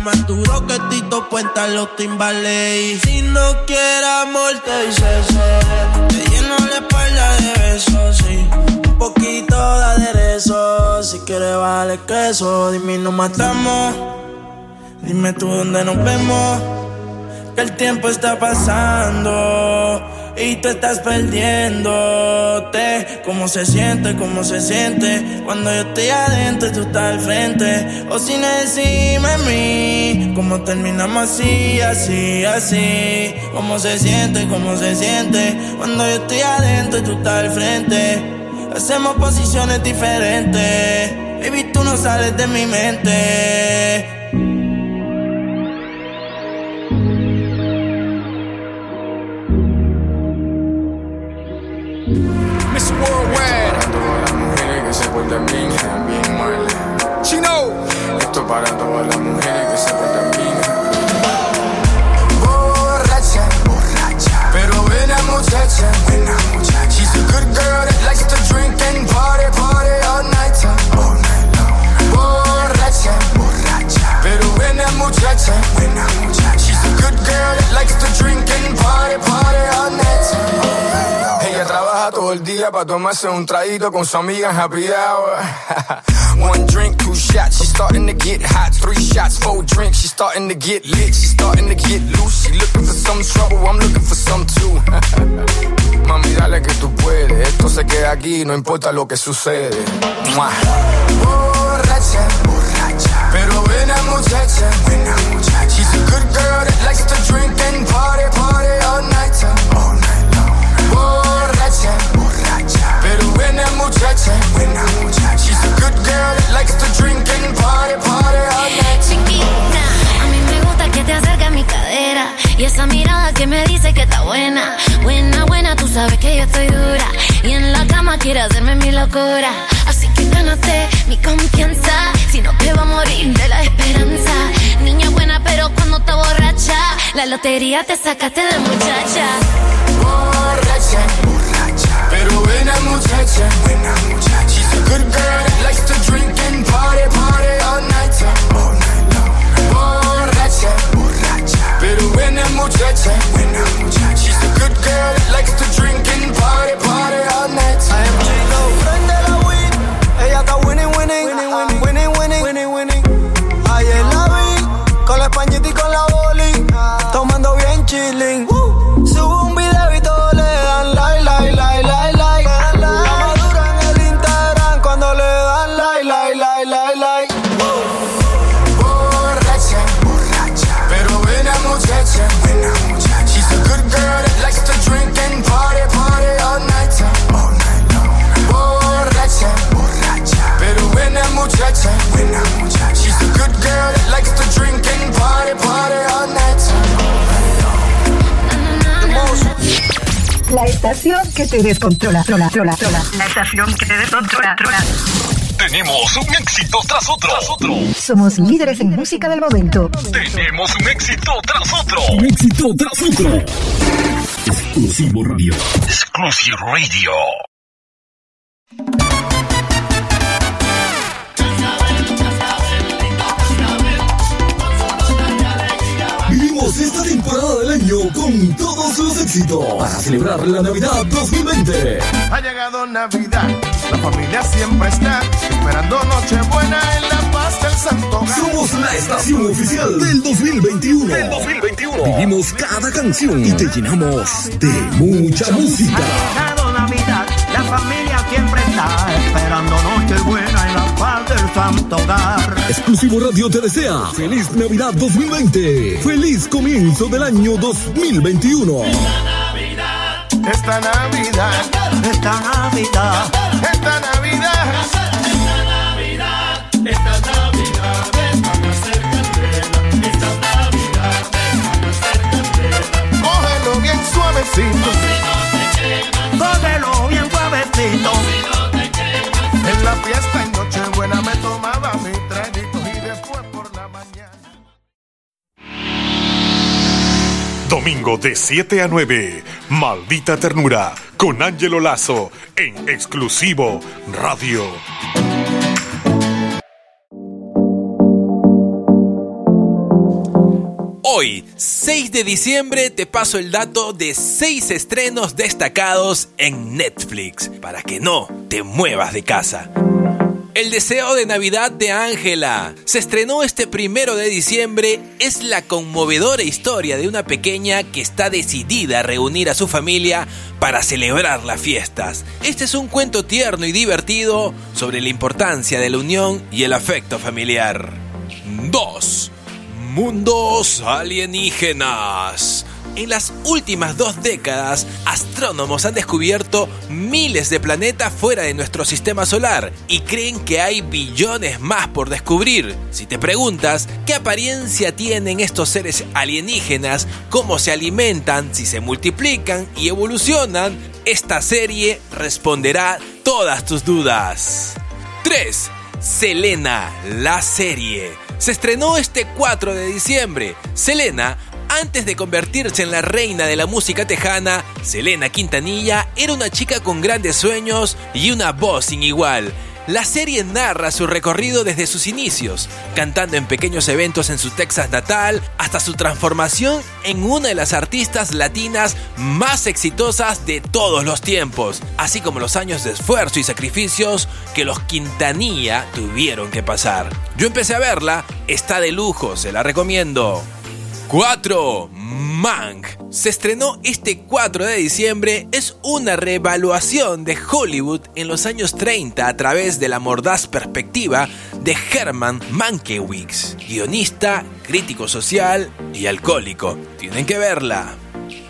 Más duro que Tito Puenta los timbales. Y si no quieres amor, te dice ser. Te lleno la espalda de besos, sí. Un poquito de aderezo. Si quieres, vale queso. Dime, nos matamos. Dime tú dónde nos vemos. Que el tiempo está pasando y tú estás perdiéndote. ¿Cómo se siente? ¿Cómo se siente? Cuando yo estoy adentro y tú estás al frente. O si no encima de mí. ¿Cómo terminamos así, así, así? ¿Cómo se siente? ¿Cómo se siente? Cuando yo estoy adentro y tú estás al frente. Hacemos posiciones diferentes. Baby, tú no sales de mi mente. Para todas las mujeres que se bien. borracha, borracha, pero buena muchacha, buena muchacha. She's a good girl that likes to drink and party, party all night time, all night long. Borracha, borracha, pero buena muchacha, buena muchacha. She's a good girl that likes to drink and party, party todo el día para tomarse un traguito con su amiga en happy hour. One drink, two shots, she's starting to get hot. Three shots, four drinks, she's starting to get lit. She's starting to get loose. She looking for some trouble, I'm looking for some too. Mami, dale que tú puedes. Esto se queda aquí, no importa lo que sucede. Borracha, borracha, pero buena muchacha, buena muchacha. She's a good girl that likes to drink and party, party She's a good girl that likes to drink and party, party all night time. Chiquita, a mí me gusta que te acerques a mi casa. Y esa mirada que me dice que está buena. Buena, buena, tú sabes que yo estoy dura. Y en la cama quiere hacerme mi locura. Así que gánate mi confianza. Si no te va a morir de la esperanza. Niña buena, pero cuando te borracha, la lotería te sacaste de muchacha. borracha. Pero buena muchacha, buena muchacha. She's a good girl that likes to drink and party, party all night, all night long. Borracha, borracha. Pero buena muchacha, buena muchacha. She's a good girl that likes to drink and party, party all night. I am Chico, prende la weed. Ella está winning, winning, winning, estación que te descontrola. Trola, trola, trola. La estación que te descontrola. trola. Tenemos un éxito tras otro. Tras otro. Somos líderes en música del momento. Tenemos un éxito tras otro. Un éxito tras otro. Exclusivo Radio. Exclusive Radio. Con todos los éxitos para celebrar la Navidad 2020. Ha llegado Navidad, la familia siempre está esperando Nochebuena en la paz del Santo. Somos la estación oficial del 2021. Del 2021. Vivimos cada canción y te llenamos de mucha música. Ha llegado Navidad, la familia siempre está esperando Del Santo Hogar. Exclusivo Radio te desea feliz Navidad 2020. Feliz comienzo del año 2021. Esta Navidad, Esta Navidad, esta Navidad, cógelo bien suavecito. cógelo bien suavecito. Domingo de 7 a 9. Maldita ternura. Con Ángelo Lazo. En exclusivo Radio. Hoy, 6 de diciembre, te paso el dato de 6 estrenos destacados en Netflix para que no te muevas de casa. El deseo de Navidad de Ángela se estrenó este primero de diciembre. Es la conmovedora historia de una pequeña que está decidida a reunir a su familia para celebrar las fiestas. Este es un cuento tierno y divertido sobre la importancia de la unión y el afecto familiar. 2. Mundos alienígenas. En las últimas dos décadas, astrónomos han descubierto miles de planetas fuera de nuestro sistema solar y creen que hay billones más por descubrir. Si te preguntas qué apariencia tienen estos seres alienígenas, cómo se alimentan, si se multiplican y evolucionan, esta serie responderá todas tus dudas. 3. Selena, la serie. Se estrenó este 4 de diciembre. Selena, antes de convertirse en la reina de la música tejana, Selena Quintanilla era una chica con grandes sueños y una voz sin igual. La serie narra su recorrido desde sus inicios, cantando en pequeños eventos en su Texas natal, hasta su transformación en una de las artistas latinas más exitosas de todos los tiempos, así como los años de esfuerzo y sacrificios que los Quintanilla tuvieron que pasar. Yo empecé a verla, está de lujo, se la recomiendo. 4. Mank. Se estrenó este 4 de diciembre. Es una reevaluación de Hollywood en los años 30 a través de la mordaz perspectiva de Herman Mankiewicz, guionista, crítico social y alcohólico. Tienen que verla.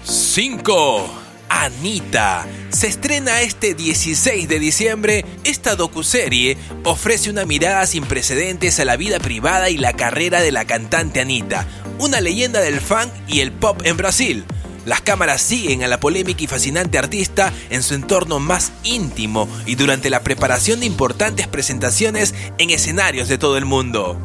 5. Anita. Se estrena este 16 de diciembre. Esta docuserie ofrece una mirada sin precedentes a la vida privada y la carrera de la cantante Anita, una leyenda del funk y el pop en Brasil. Las cámaras siguen a la polémica y fascinante artista en su entorno más íntimo y durante la preparación de importantes presentaciones en escenarios de todo el mundo.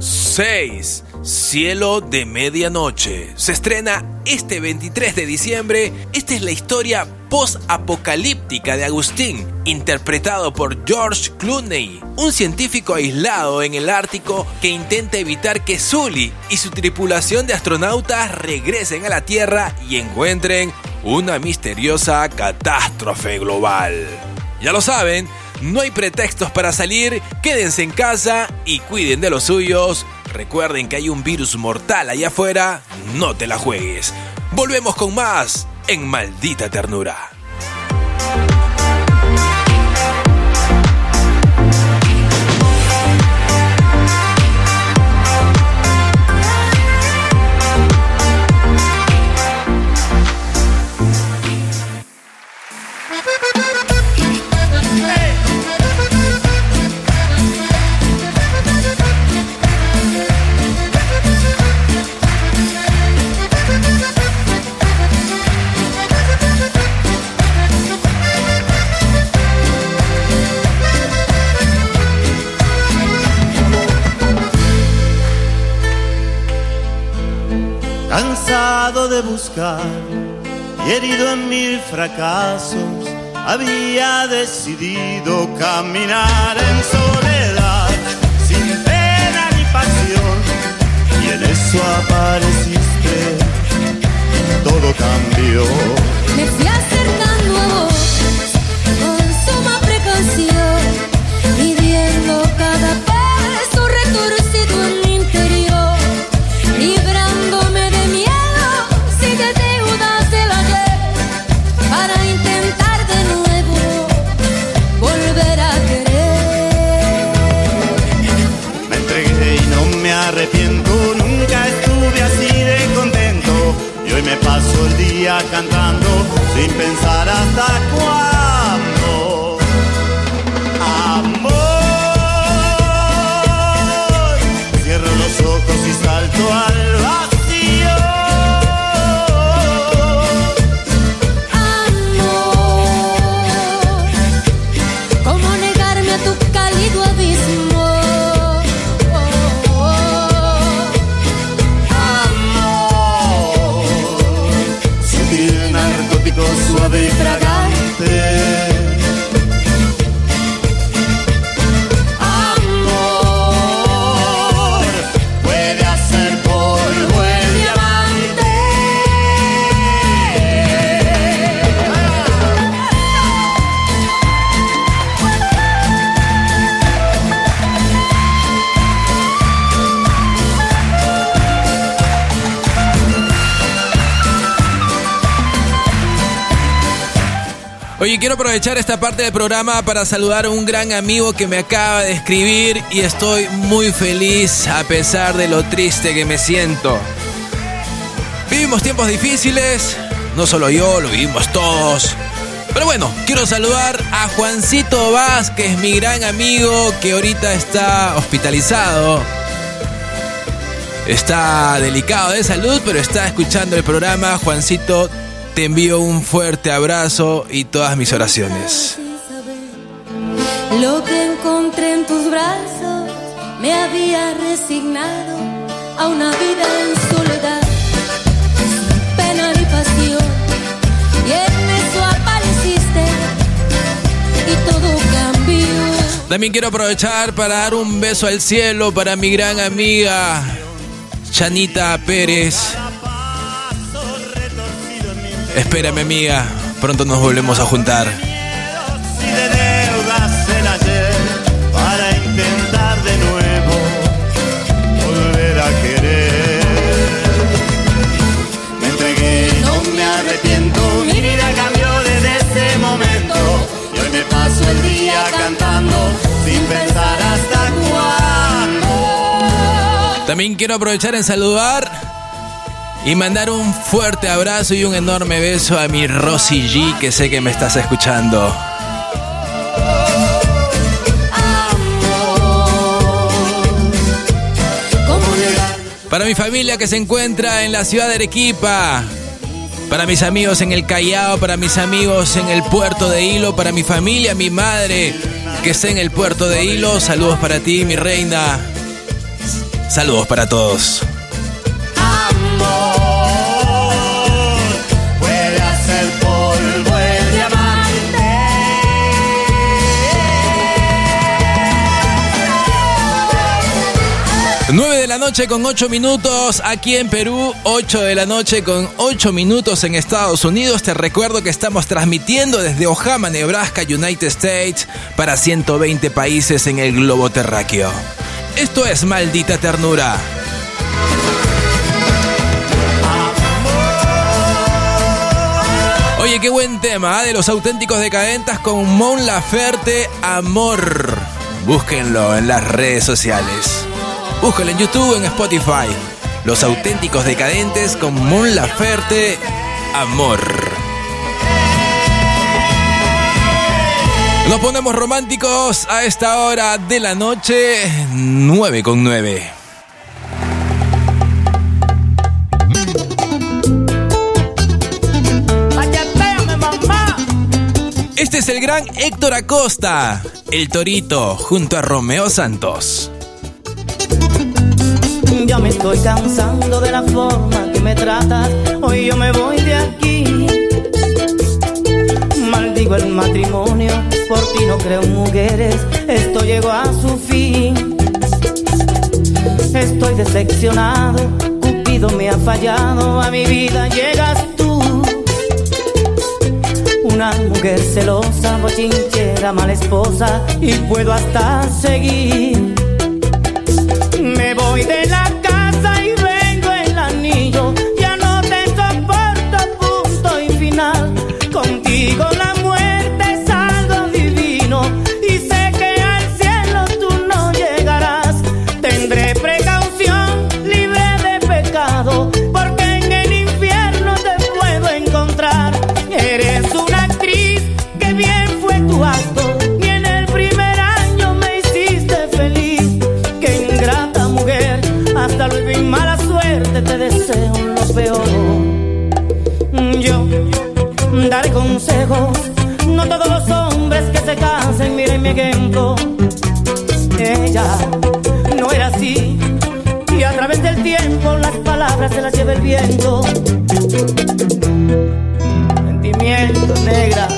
6. Cielo de Medianoche. Se estrena este 23 de diciembre. Esta es la historia post-apocalíptica de Agustín, interpretado por George Clooney, un científico aislado en el Ártico que intenta evitar que Sully y su tripulación de astronautas regresen a la Tierra y encuentren una misteriosa catástrofe global. Ya lo saben, no hay pretextos para salir, quédense en casa y cuiden de los suyos. Recuerden que hay un virus mortal allá afuera, no te la juegues. Volvemos con más en Maldita Ternura. Fracasos, había decidido caminar en soledad, sin pena ni pasión, y en eso apareciste, todo cambió. Día cantando sin pensar hasta cuándo. Aprovechar esta parte del programa para saludar a un gran amigo que me acaba de escribir y estoy muy feliz a pesar de lo triste que me siento. Vivimos tiempos difíciles, no solo yo, lo vivimos todos. Pero bueno, quiero saludar a Juancito Vázquez, mi gran amigo que ahorita está hospitalizado. Está delicado de salud, pero está escuchando el programa. Juancito, te envío un fuerte abrazo y todas mis oraciones. Lo que encontré en tus brazos me había resignado a una vida en soledad, sin pena ni pasión. Y en eso apareciste y todo cambió. También quiero aprovechar para dar un beso al cielo para mi gran amiga Chanita Pérez. Espérame amiga, pronto nos volvemos a juntar. y de deudas el ayer para intentar de nuevo volver a querer. Me entregué y no me arrepiento, mi vida cambió desde ese momento y hoy me paso el día cantando sin pensar hasta cuándo. También quiero aprovechar en saludar y mandar un fuerte abrazo y un enorme beso a mi Rosy G que sé que me estás escuchando. Para mi familia que se encuentra en la ciudad de Arequipa. Para mis amigos en el Callao, para mis amigos en el puerto de Hilo, para mi familia, mi madre que está en el puerto de Hilo. Saludos para ti, mi reina. Saludos para todos. Noche con 8 minutos aquí en Perú, 8 de la noche con 8 minutos en Estados Unidos. Te recuerdo que estamos transmitiendo desde Ojama, Nebraska, United States, para 120 países en el globo terráqueo. Esto es Maldita Ternura. Oye, qué buen tema ¿ah? de los auténticos decadentes con Mon Laferte Amor. Búsquenlo en las redes sociales. Búsquenlo en YouTube, en Spotify. Los auténticos decadentes con Mon Laferte Amor. Nos ponemos románticos a esta hora de la noche, 9 con 9. Este es el gran Héctor Acosta, el Torito, junto a Romeo Santos. Ya me estoy cansando de la forma que me tratas. Hoy yo me voy de aquí. Maldigo el matrimonio, por ti no creo mujeres. Esto llegó a su fin. Estoy decepcionado, Cupido me ha fallado. A mi vida llegas tú. Una mujer celosa, bochinchera, mala esposa. Y puedo hasta seguir. Me voy de la no todos los hombres que se casen, miren mi ejemplo. Ella no era así, y a través del tiempo las palabras se las lleva el viento. Sentimiento negra.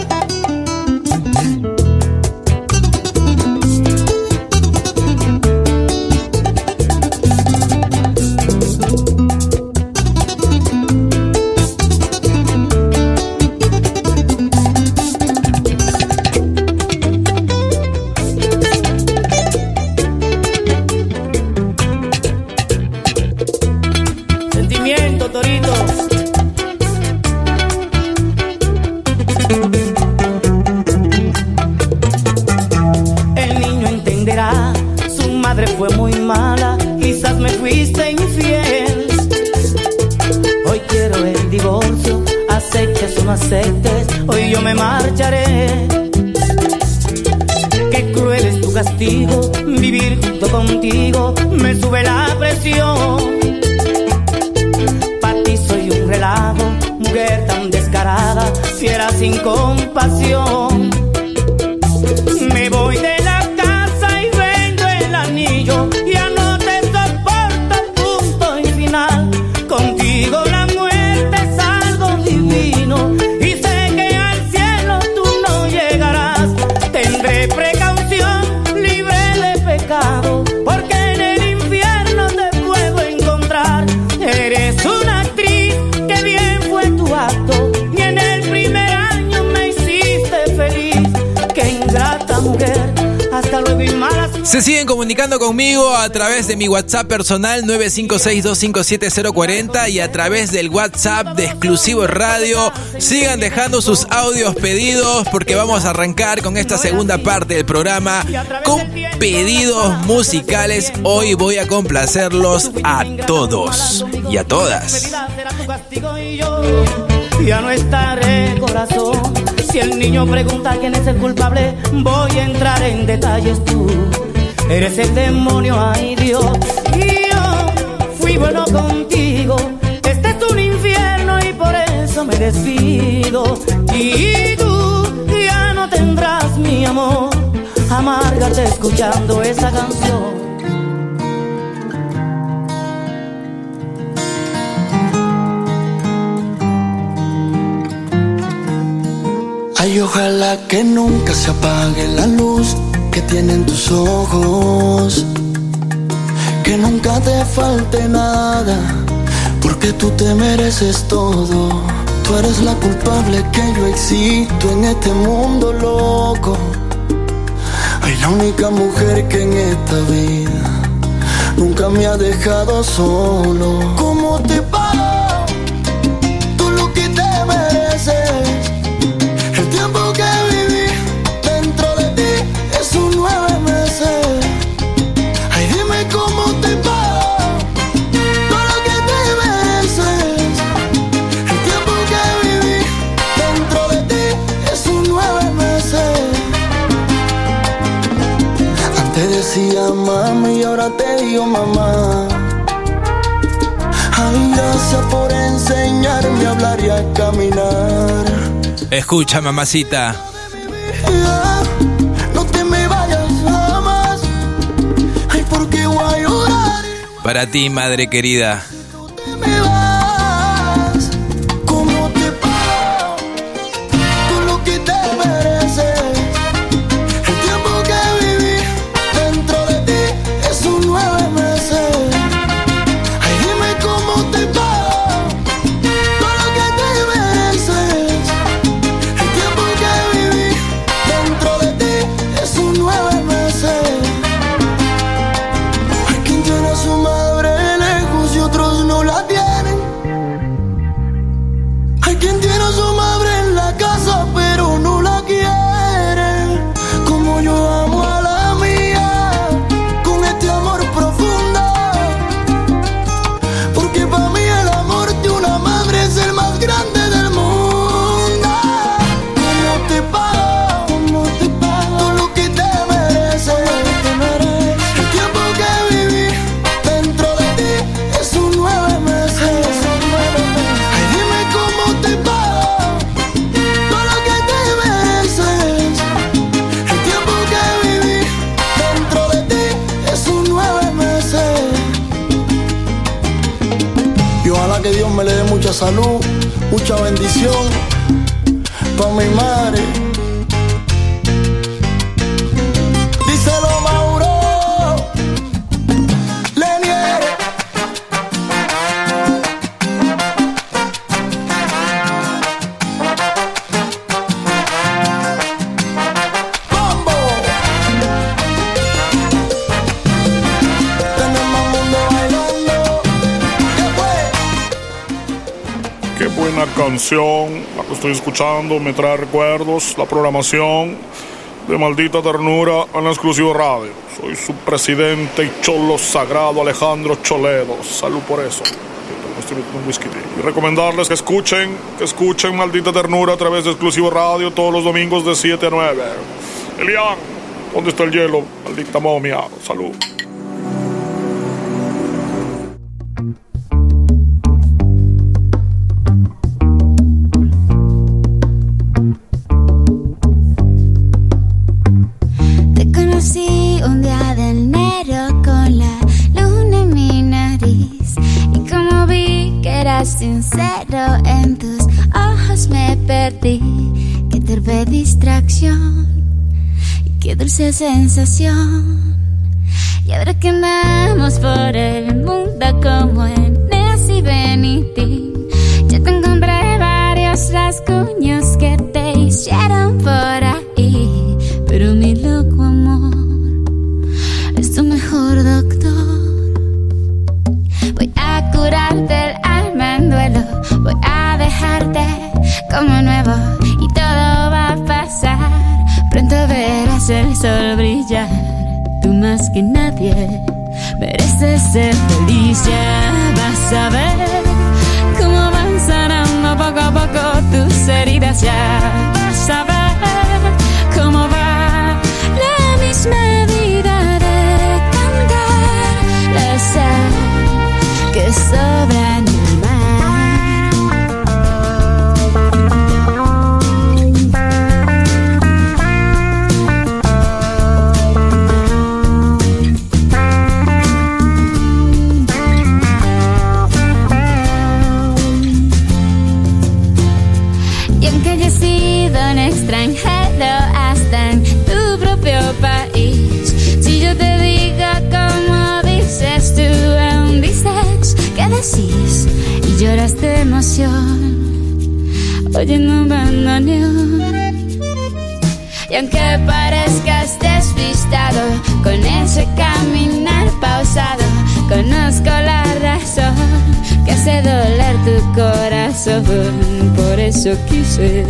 Hoy yo me marcharé. Qué cruel es tu castigo, vivir junto contigo me sube la presión. Para ti soy un relajo, mujer tan descarada, fiera sin compasión. Se siguen comunicando conmigo a través de mi WhatsApp personal 956257040 y a través del WhatsApp de Exclusivo Radio. Sigan dejando sus audios pedidos porque vamos a arrancar con esta segunda parte del programa con pedidos musicales. Hoy voy a complacerlos a todos y a todas. ya no estaré corazón. Si el niño pregunta quién es el culpable, voy a entrar en detalles tú. Eres el demonio, ay Dios. Y yo fui bueno contigo. Este es un infierno y por eso me despido. Y tú ya no tendrás mi amor. Amárgate escuchando esa canción. Ay, ojalá que nunca se apague la luz que tienen tus ojos. Que nunca te falte nada, porque tú te mereces todo. Tú eres la culpable que yo existo en este mundo loco. Ay, la única mujer que en esta vida nunca me ha dejado solo. ¿Cómo te? Te digo mamá. Ay, gracias por enseñarme a hablar y a caminar. Escucha, mamacita. No te me vayas jamás. Ay, porque voy a llorar Para ti, madre querida. Estoy escuchando, me trae recuerdos, la programación de Maldita Ternura en la exclusiva radio. Soy su presidente y cholo sagrado Alejandro Choledo. Salud por eso. Y recomendarles que escuchen, que escuchen Maldita Ternura a través de exclusivo radio todos los domingos de 7 a 9. Elian, ¿dónde está el hielo? Maldita momia. Salud. Dulce sensación. Y ahora que andamos por el mundo como en Nancy Benitín, yo te encontré varios rasguños Que nadie mereces ser feliz. Ya vas a ver cómo van sanando poco a poco tus heridas. Ya vas a ver emoción oyendo un bandoneón. Y aunque parezcas despistado con ese caminar pausado, conozco la razón que hace doler tu corazón. Por eso quise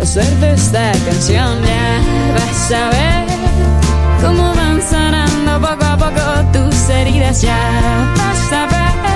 hacerte esta canción. Ya vas a ver cómo van sanando poco a poco tus heridas. Ya vas a ver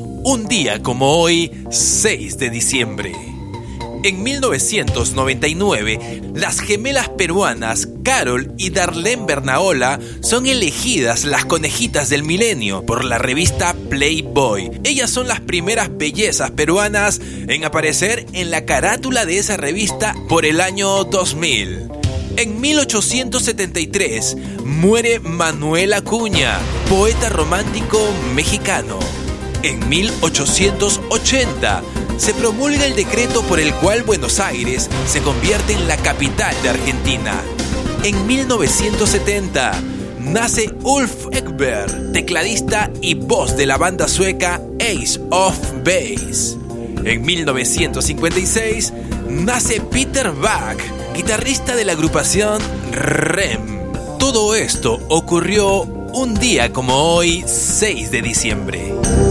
un día como hoy, 6 de diciembre? En 1999, las gemelas peruanas Carol y Darlene Bernaola son elegidas las conejitas del milenio por la revista Playboy. Ellas son las primeras bellezas peruanas en aparecer en la carátula de esa revista por el año 2000. En 1873 muere Manuel Acuña, poeta romántico mexicano. En 1880 se promulga el decreto por el cual Buenos Aires se convierte en la capital de Argentina. En 1970 nace Ulf Ekberg, tecladista y voz de la banda sueca Ace of Base. En 1956 nace Peter Bach, guitarrista de la agrupación REM. Todo esto ocurrió un día como hoy, 6 de diciembre.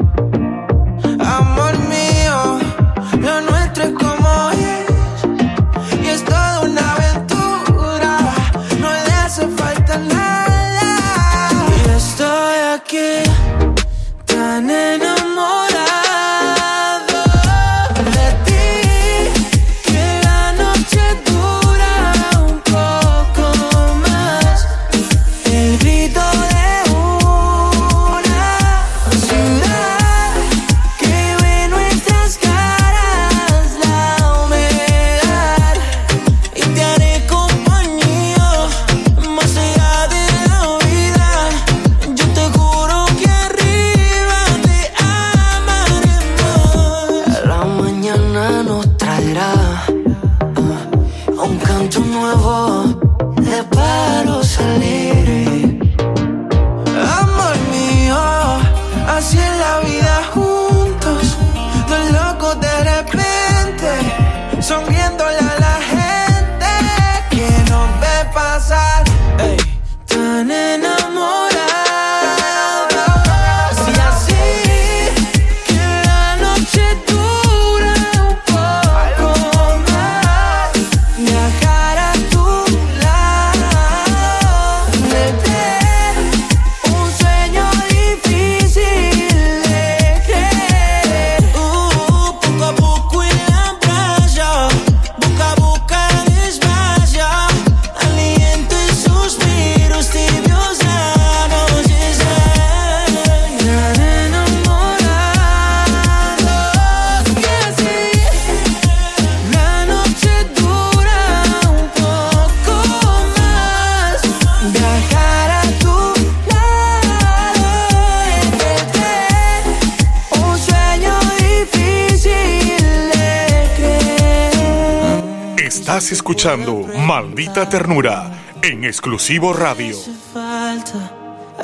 Escuchando Maldita Ternura en exclusivo radio.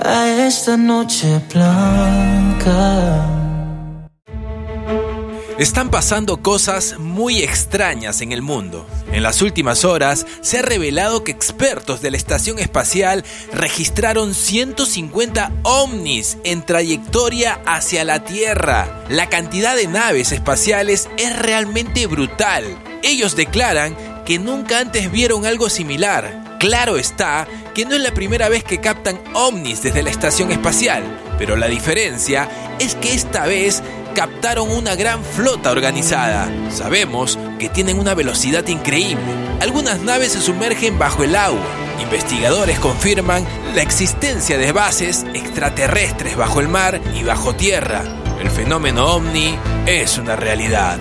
a esta noche blanca. Están pasando cosas muy extrañas en el mundo. En las últimas horas se ha revelado que expertos de la estación espacial registraron 150 ovnis en trayectoria hacia la Tierra. La cantidad de naves espaciales es realmente brutal. Ellos declaran que nunca antes vieron algo similar. Claro está que no es la primera vez que captan ovnis desde la estación espacial, pero la diferencia es que esta vez captaron una gran flota organizada. Sabemos que tienen una velocidad increíble. Algunas naves se sumergen bajo el agua. Investigadores confirman la existencia de bases extraterrestres bajo el mar y bajo tierra. El fenómeno ovni es una realidad.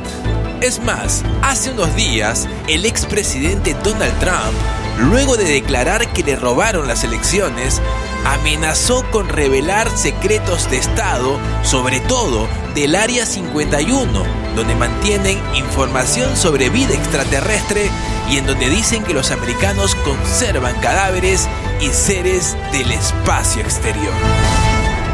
Es más, hace unos días, el expresidente Donald Trump, luego de declarar que le robaron las elecciones, amenazó con revelar secretos de Estado, sobre todo del Área 51, donde mantienen información sobre vida extraterrestre y en donde dicen que los americanos conservan cadáveres y seres del espacio exterior.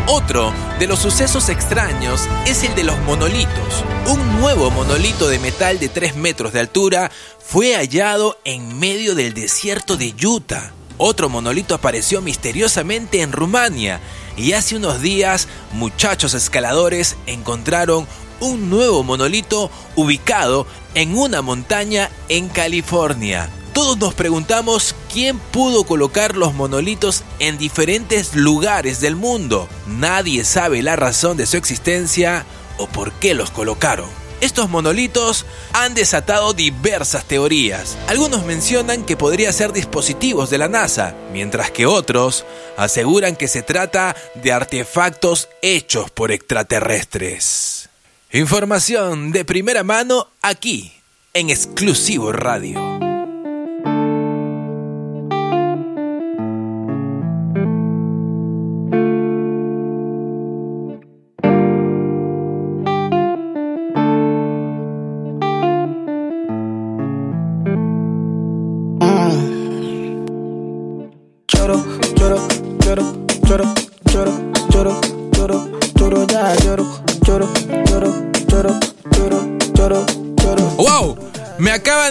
Otro de los sucesos extraños es el de los monolitos. Un nuevo monolito de metal de 3 metros de altura fue hallado en medio del desierto de Utah. Otro monolito apareció misteriosamente en Rumania y hace unos días muchachos escaladores encontraron un nuevo monolito ubicado en una montaña en California. Todos nos preguntamos quién pudo colocar los monolitos en diferentes lugares del mundo. Nadie sabe la razón de su existencia o por qué los colocaron. Estos monolitos han desatado diversas teorías. Algunos mencionan que podría ser dispositivos de la NASA, mientras que otros aseguran que se trata de artefactos hechos por extraterrestres. Información de primera mano aquí, en exclusivo radio.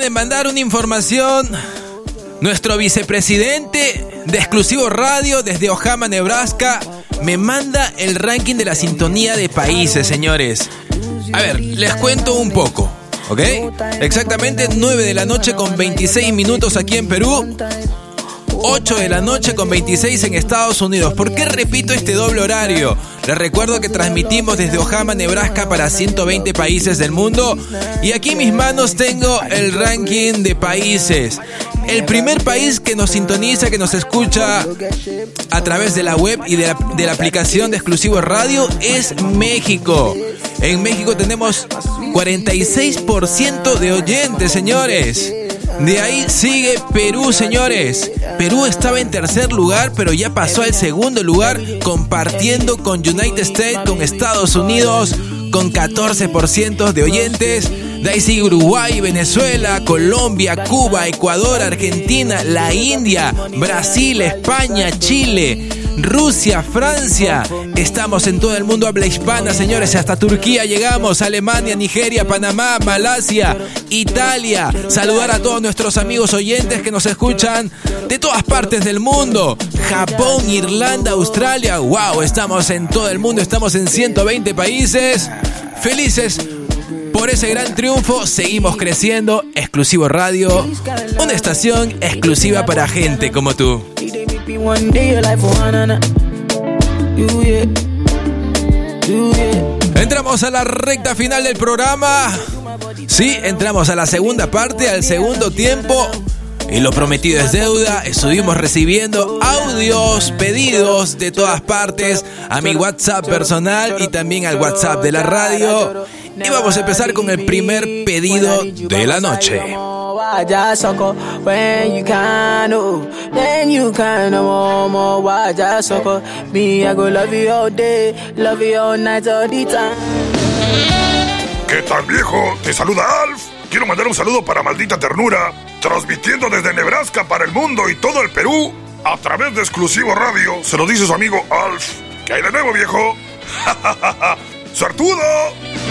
De mandar una información. Nuestro vicepresidente de Exclusivo Radio desde Ojama, Nebraska, me manda el ranking de la sintonía de países, señores. A ver, les cuento un poco, ¿ok? Exactamente 9 de la noche con 26 minutos aquí en Perú. 8 de la noche con 26 en Estados Unidos. ¿Por qué repito este doble horario? Les recuerdo que transmitimos desde Ojama, Nebraska para 120 países del mundo. Y aquí en mis manos tengo el ranking de países. El primer país que nos sintoniza, que nos escucha a través de la web y de la, de la aplicación de exclusivo radio es México. En México tenemos 46% de oyentes, señores. De ahí sigue Perú, señores. Perú estaba en tercer lugar, pero ya pasó al segundo lugar, compartiendo con United States, con Estados Unidos, con 14% de oyentes. De ahí sigue Uruguay, Venezuela, Colombia, Cuba, Ecuador, Argentina, la India, Brasil, España, Chile. Rusia, Francia. Estamos en todo el mundo habla hispana, señores. Hasta Turquía llegamos, Alemania, Nigeria, Panamá, Malasia, Italia. Saludar a todos nuestros amigos oyentes que nos escuchan de todas partes del mundo. Japón, Irlanda, Australia. ¡Wow! Estamos en todo el mundo, estamos en 120 países. Felices por ese gran triunfo seguimos creciendo. Exclusivo Radio, una estación exclusiva para gente como tú. Entramos a la recta final del programa. Sí, entramos a la segunda parte, al segundo tiempo. Y lo prometido es deuda. Estuvimos recibiendo audios, pedidos de todas partes a mi WhatsApp personal y también al WhatsApp de la radio. Y vamos a empezar con el primer pedido de la noche. ¿Qué tal viejo? Te saluda Alf. Quiero mandar un saludo para Maldita Ternura, transmitiendo desde Nebraska para el mundo y todo el Perú a través de Exclusivo Radio, se lo dice su amigo Alf. ¿Qué hay de nuevo, viejo? ¡Sartudo!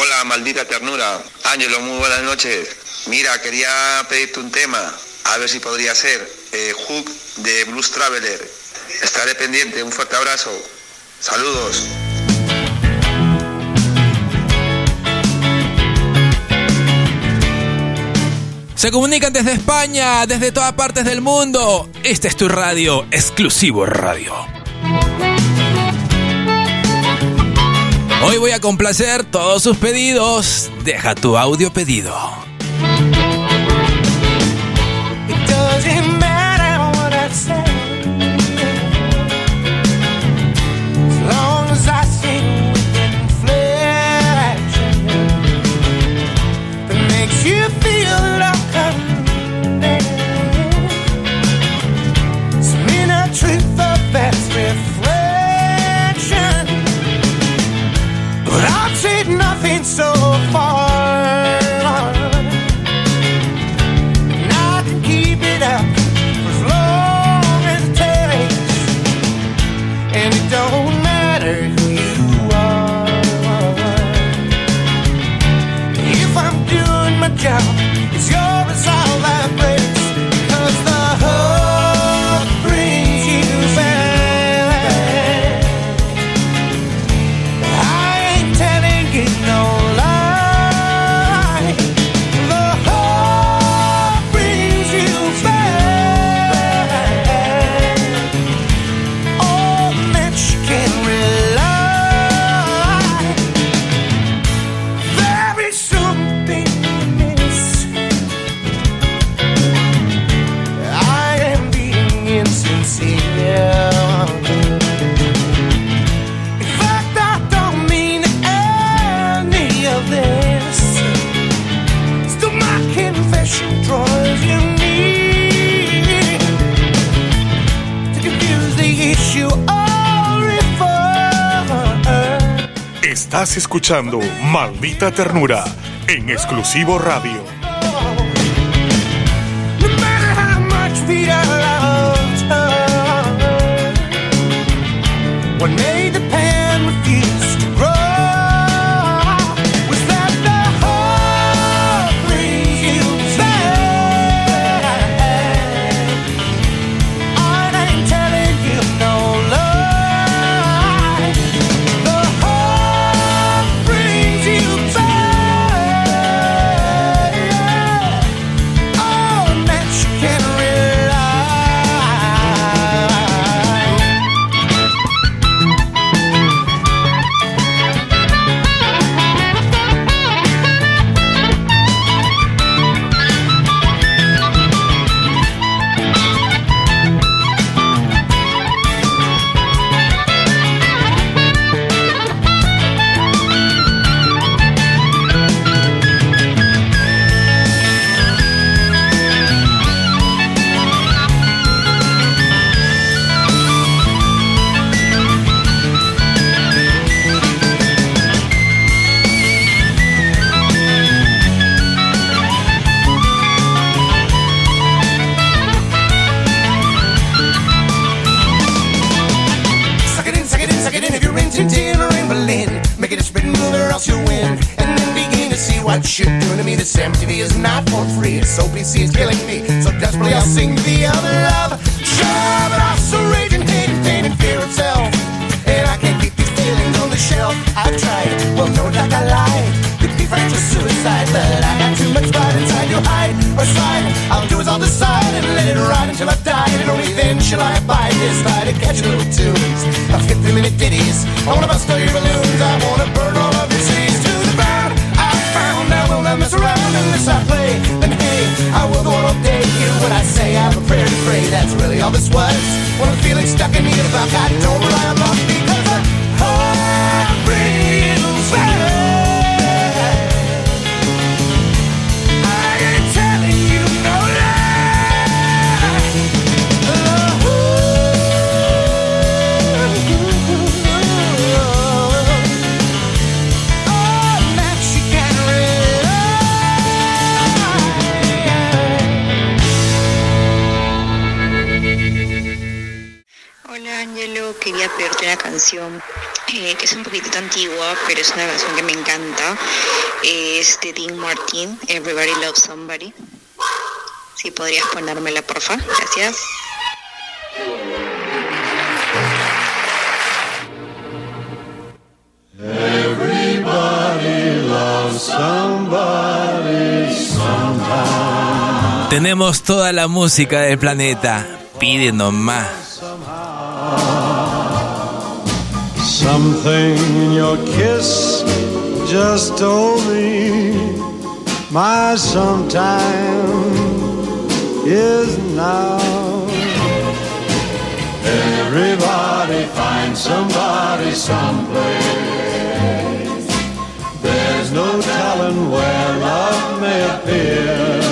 Hola, maldita ternura. Ángelo, muy buenas noches. Mira, quería pedirte un tema, a ver si podría ser. Eh, Hook de Blues Traveler. Estaré pendiente, un fuerte abrazo. Saludos. Se comunican desde España, desde todas partes del mundo. Este es tu radio, exclusivo radio. Hoy voy a complacer todos sus pedidos. Deja tu audio pedido. Estás escuchando Maldita Ternura en exclusivo radio. bad shit doing to me. This MTV is not for free. This OPC is killing me. So desperately I'll sing the other love. Sure, but I so rage and hate pain and fear itself. And I can't keep these feelings on the shelf. I've tried, well, no doubt I lied. Could be friends with suicide, but I got too much pride inside to hide or slide. I'll do as I'll decide and let it ride until I die. And only then shall I abide this by to catch little tunes of 50 minute ditties. I wanna bust all your balloons. I wanna burn all of your seeds mess around unless I play. Then hey, I will go on all day. Hear what I say, I have a prayer to pray. That's really all this was. When I'm feeling stuck in need of I don't rely on luck. Eh, que es un poquitito antigua, pero es una canción que me encanta. Es de Dean Martin, Everybody Loves Somebody. Si podrías ponérmela, porfa. Gracias. Tenemos toda la música del planeta. Pide nomás. Something in your kiss just told me my sometime is now. Everybody finds somebody someplace. There's no telling where love may appear.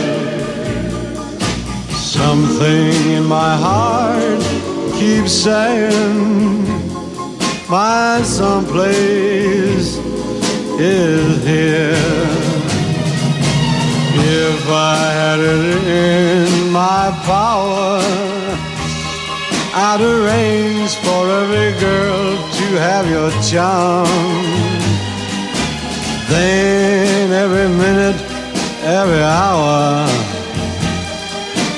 Something in my heart keeps saying my someplace is here. If I had it in my power, I'd arrange for every girl to have your charm. Then every minute, every hour,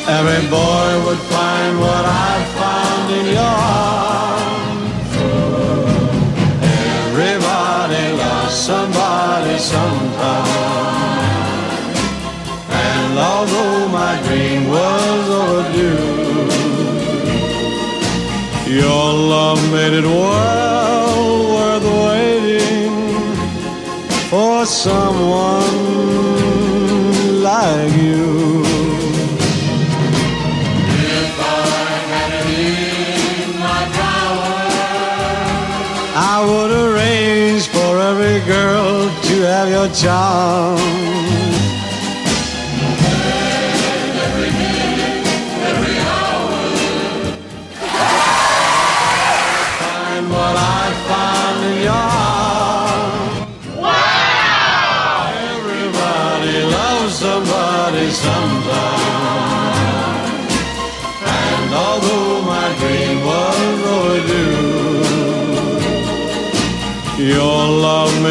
every boy would find what I love made it well worth waiting for someone like you. If I had it in my power, I would arrange for every girl to have your charm.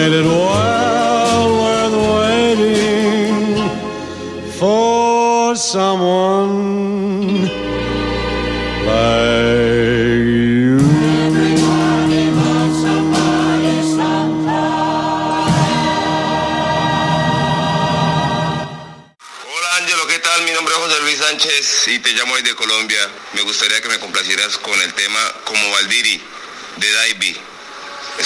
Made it well worth waiting for someone like you. Hola Ángelo, ¿qué tal? Mi nombre es José Luis Sánchez y te llamo desde Colombia. Me gustaría que me complacieras con el tema Como Valdiri de Daibi.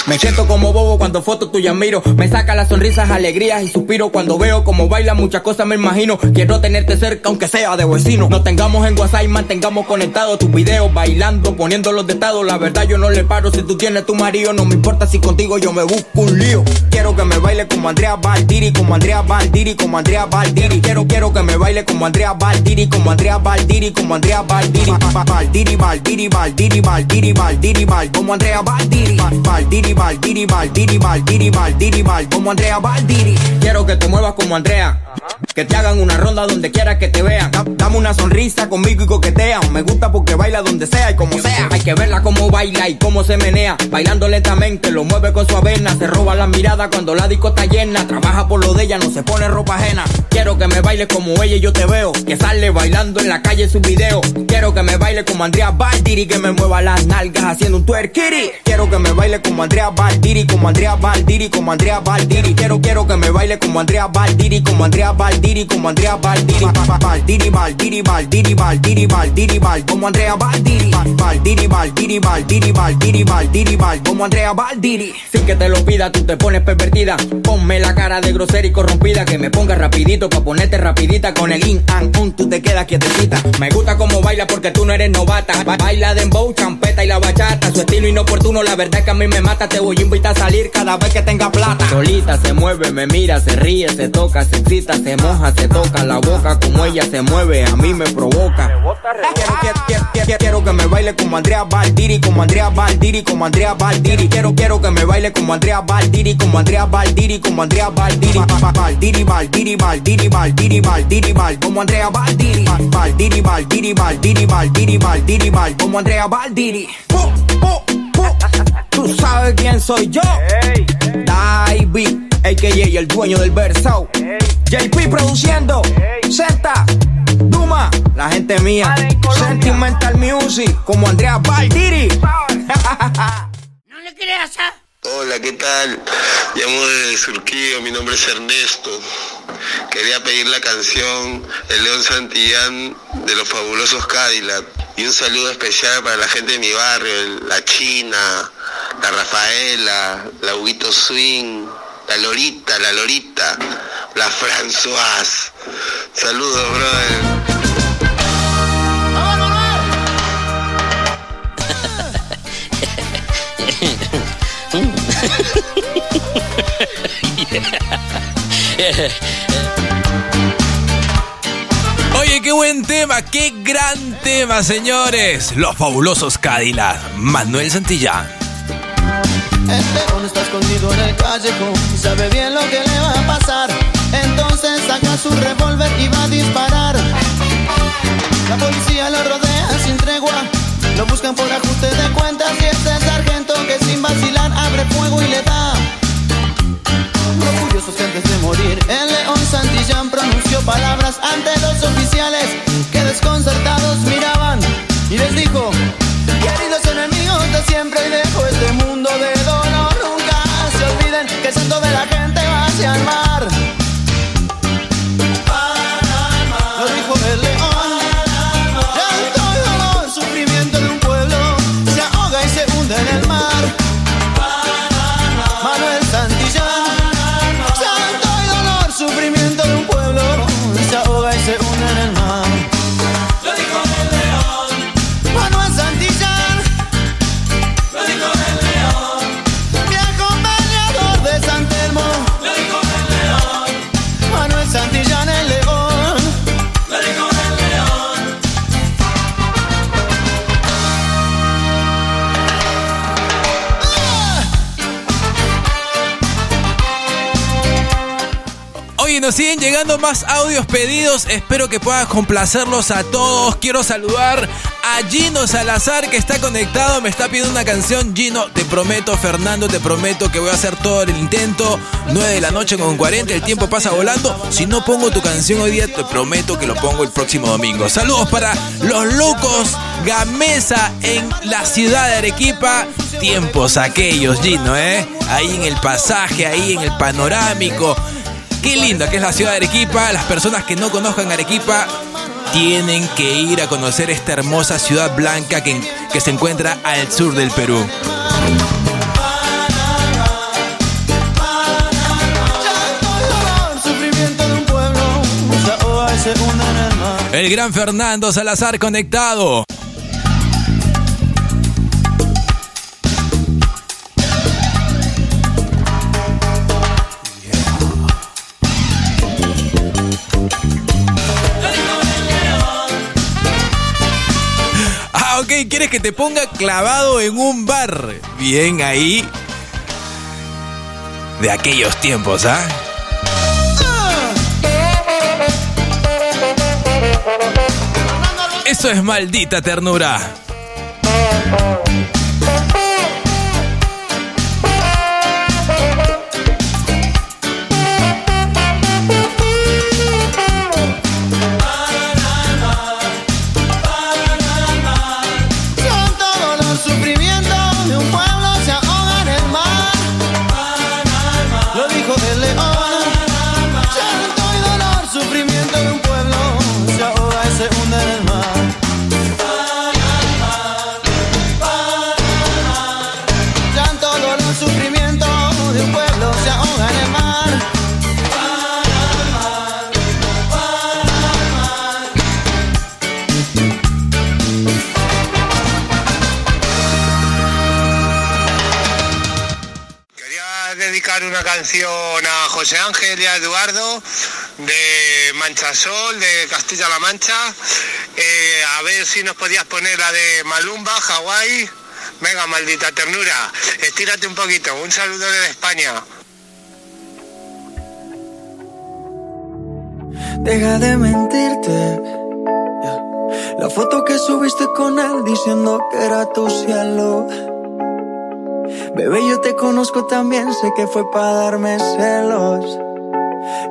Me siento como bobo cuando foto tuya miro. Me saca las sonrisas, alegrías y suspiro cuando veo como baila. Muchas cosas me imagino. Quiero tenerte cerca, aunque sea de vecino. Nos tengamos en WhatsApp mantengamos conectados tus videos bailando, poniéndolos de estado. La verdad, yo no le paro si tú tienes tu marido. No me importa si contigo yo me busco un lío. Quiero que me baile como Andrea Valdiri, como Andrea Valdiri, como Andrea Valdiri. Quiero, quiero que me baile como Andrea Valdiri, como Andrea Valdiri, como Andrea Valdiri. Ba- ba- Valdiri, Valdiri, Valdiri, Valdiri, Valdiri, Val, como Andrea Valdiri. Val- Valdiri, Valdiri, Valdiri, Valdiri, Valdiri, Val, como Andrea Valdiri. Quiero que te muevas como Andrea. Que te hagan una ronda donde quiera que te vean. Da- Dame una sonrisa conmigo y coquetean. Me gusta porque baila donde sea y como sea. Hay que verla como baila y cómo se menea. Bailando lentamente, lo mueve con su avena. Se roba la mirada cuando la disco está llena. Trabaja por lo de ella, no se pone ropa ajena. Quiero que me baile como ella y yo te veo. Que sale bailando en la calle en su video. Quiero que me baile como Andrea Valdiri. Que me mueva las nalgas haciendo un twerkiri. Quiero que me baile como Andrea Valdiri. Como Andrea Valdiri, como Andrea Valdiri. Quiero, quiero que me baile como Andrea Valdiri. Como Andrea Valdiri, como Andrea Valdiri. Valdiri, Valdiri, Valdiri, Valdiri, Valdiri, Val, como Andrea Valdiri. Valdiri, Valdiri, Valdiri, Valdiri, Valdiri, Val, como Andrea Valdiri. Sin que te lo pida, tú te pones pervertida. Ponme la cara de grosera y corrompida. Que me ponga rapidito pa' ponerte rapidita. Con el in and on, tú te quedas quietecita. Me gusta como baila porque tú no eres novata. Ba- Baila dembow, champeta y la bachata. Su estilo inoportuno, la verdad es que a mí me mata. Te voy a invitar a salir cada vez que tenga plata. Solita se mueve, me mira, se ríe, se toca, se excita, se moja, se toca la boca. Como ella se mueve, a mí me provoca. Quiero, quiero, quiero, quiero, quiero que me baile como Andrea Valdiri, como Andrea Valdiri, como Andrea Valdiri. Quiero, quiero que me baile como Andrea Valdiri, como Andrea Valdiri, como Andrea Valdiri. Ba- ba- Valdiri, Valdiri, Valdiri, Valdiri, Valdiri, Val, como Andrea Valdiri. Ba- Valdiri, Valdiri, Valdiri, Valdiri, Valdiri, Val, como Andrea Valdiri. Tú sabes quién soy yo. Davey, a.k.a. el dueño del verso. JP produciendo. Senta. Duma, la gente mía. Sentimental Music, como Andrea Baldiri. no le creas, ¿ah? Hola, ¿qué tal? Llamo de Surquío, mi nombre es Ernesto. Quería pedir la canción El León Santillán de los fabulosos Cadillac. Y un saludo especial para la gente de mi barrio, la China, la Rafaela, la Huguito Swing, la Lorita, la Lorita, la Françoise. Saludos, brother. Oye, qué buen tema, qué gran tema, señores. Los fabulosos Cadillac, Manuel Santillán. El león está escondido en el callejón y sabe bien lo que le va a pasar. Entonces saca su revólver y va a disparar. La policía lo rodea sin tregua. Lo buscan por ajuste de cuentas y ese sargento que sin vacilar abre fuego y le da antes de morir. El león Santillán pronunció palabras ante los oficiales que desconcertados miraban y les dijo, nos siguen llegando más audios pedidos. Espero que puedas complacerlos a todos. Quiero saludar a Gino Salazar que está conectado. Me está pidiendo una canción. Gino, te prometo, Fernando, te prometo que voy a hacer todo el intento. 9 de la noche con 40. El tiempo pasa volando. Si no pongo tu canción hoy día, te prometo que lo pongo el próximo domingo. Saludos para los locos Gamesa en la ciudad de Arequipa. Tiempos aquellos, Gino, ¿eh? Ahí en el pasaje, ahí en el panorámico. Qué linda que es la ciudad de Arequipa. Las personas que no conozcan Arequipa tienen que ir a conocer esta hermosa ciudad blanca que, que se encuentra al sur del Perú. El gran Fernando Salazar conectado. ¿Quieres que te ponga clavado en un bar? Bien ahí. De aquellos tiempos, ¿ah? Eso es maldita ternura. Eduardo de Manchasol, de Castilla-La Mancha. Eh, a ver si nos podías poner la de Malumba, Hawái. Venga, maldita ternura, estírate un poquito. Un saludo desde España. Deja de mentirte. La foto que subiste con él diciendo que era tu cielo. Bebé, yo te conozco también, sé que fue para darme celos.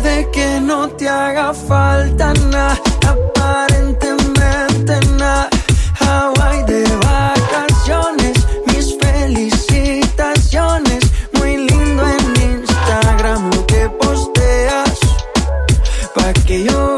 Puede que no te haga falta nada, aparentemente nada. Hawaii de vacaciones, mis felicitaciones. Muy lindo en Instagram lo que posteas. Pa' que yo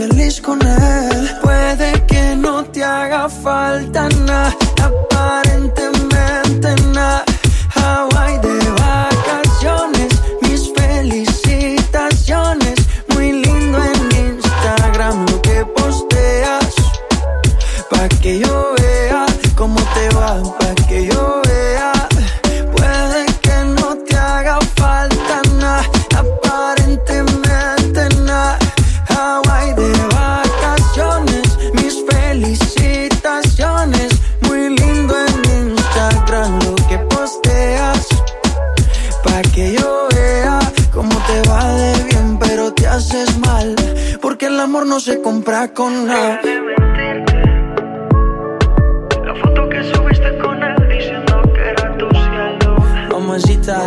feliz con él. Puede que no te haga falta nada, aparentemente nada. Hawaii de vacaciones, mis felicitaciones. Muy lindo en Instagram lo que posteas. Pa' que yo Porque el amor no se compra con nada. La foto que subiste con él diciendo que era tu cielo. Mamacita.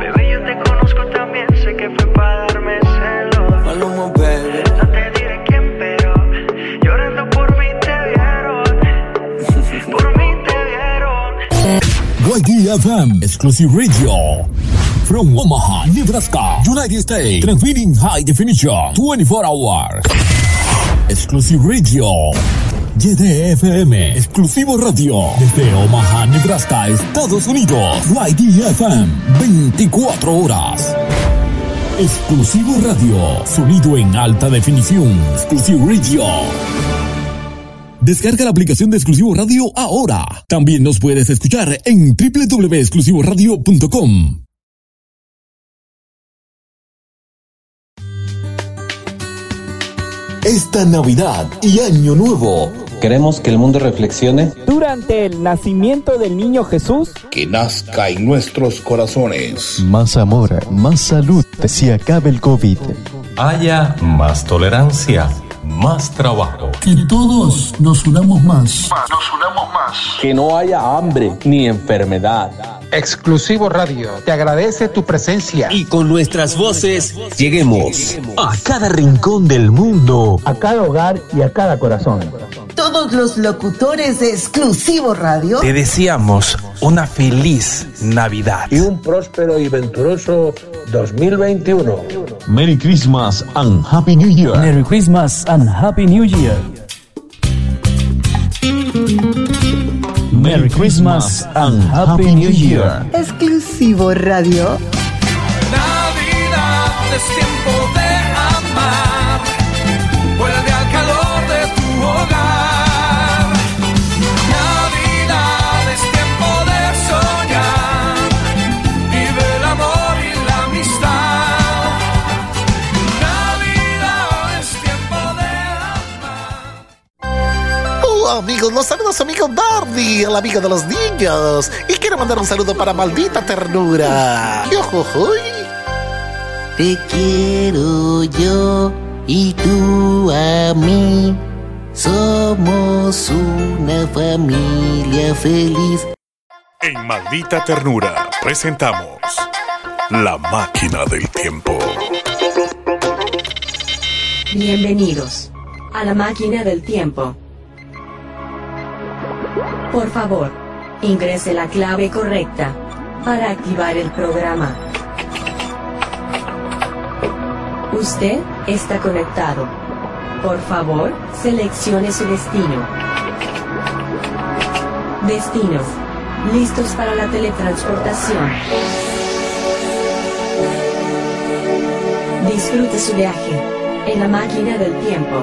Bebé, yo te conozco también, sé que fue para darme celos. Maluma, baby. No te diré quién, pero llorando por mí te vieron. por mí te vieron. YDFM Exclusive Radio. From Omaha, Nebraska, United States. Transmitting high definition 24 hours. Exclusive Radio. YDFM Exclusivo Radio. Desde Omaha, Nebraska, Estados Unidos. YDFM 24 horas. Exclusivo Radio. Sonido en alta definición. Exclusive Radio. Descarga la aplicación de Exclusivo Radio ahora. También nos puedes escuchar en www.exclusivoradio.com. Esta Navidad y Año Nuevo. Queremos que el mundo reflexione Durante el nacimiento del niño Jesús, Que nazca en nuestros corazones. Más amor, más salud, se acabe el COVID. Haya más tolerancia, más trabajo. Que todos nos unamos más. Nos unamos más. que no haya hambre ni enfermedad. Exclusivo Radio te agradece tu presencia. Y con nuestras voces lleguemos a cada rincón del mundo. a cada hogar y a cada corazón. Todos los locutores de Exclusivo Radio Te deseamos una feliz Navidad. Y un próspero y venturoso 2021. Merry Christmas and Happy New Year. Merry Christmas and Happy New Year. Merry Christmas and Happy New Year. Exclusivo Radio. Navidad es tiempo Amigos, los saludos amigo Darby, el amigo de los niños. Y quiero mandar un saludo para maldita ternura. Yojojoy. Te quiero yo y tú a mí. Somos una familia feliz. En Maldita Ternura presentamos La Máquina del Tiempo. Bienvenidos a la máquina del tiempo. Por favor, ingrese la clave correcta para activar el programa. Usted está conectado. Por favor, seleccione su destino. Destino. Listos para la teletransportación. Disfrute su viaje en la máquina del tiempo.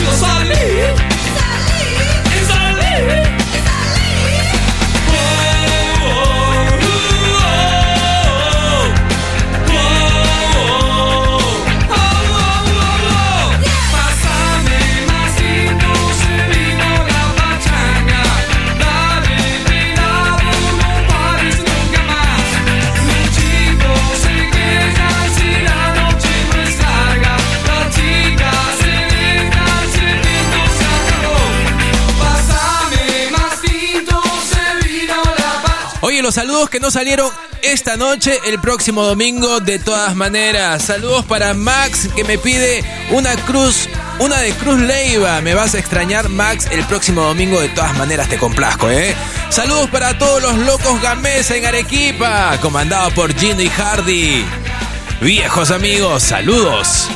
saludos que no salieron esta noche, el próximo domingo, de todas maneras. Saludos para Max, que me pide una cruz, una de Cruz Leiva. Me vas a extrañar, Max, el próximo domingo, de todas maneras te complazco, ¿eh? Saludos para todos los locos Gamesa en Arequipa, comandado por Gino y Hardy. Viejos amigos, saludos.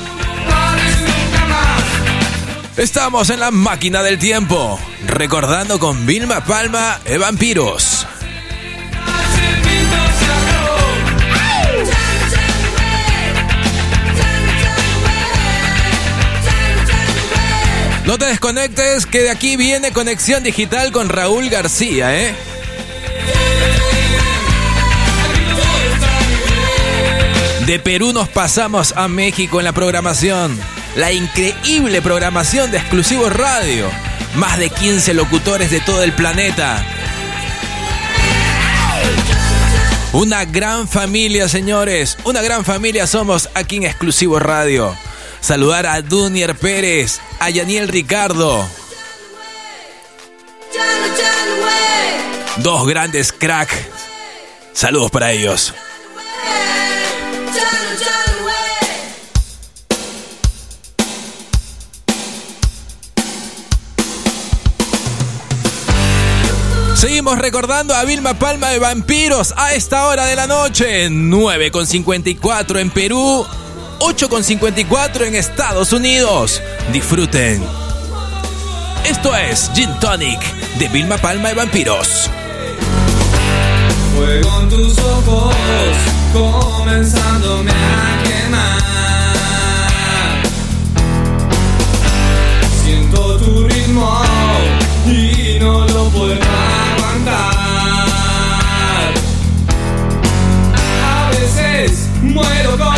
Estamos en la máquina del tiempo, recordando con Vilma Palma Vampiros. No te desconectes, que de aquí viene conexión digital con Raúl García, ¿eh? De Perú nos pasamos a México en la programación. La increíble programación de Exclusivo Radio. Más de 15 locutores de todo el planeta. Una gran familia, señores. Una gran familia somos aquí en Exclusivo Radio. Saludar a Dunier Pérez, a Yaniel Ricardo. Dos grandes crack. Saludos para ellos. Seguimos recordando a Vilma Palma de Vampiros a esta hora de la noche. 9.54 en Perú, 8.54 en Estados Unidos. Disfruten. Esto es Gin Tonic de Vilma Palma de Vampiros. Fuego en tus ojos, comenzándome a quemar. Siento tu ritmo y no lo puedo aguantar. A veces muero con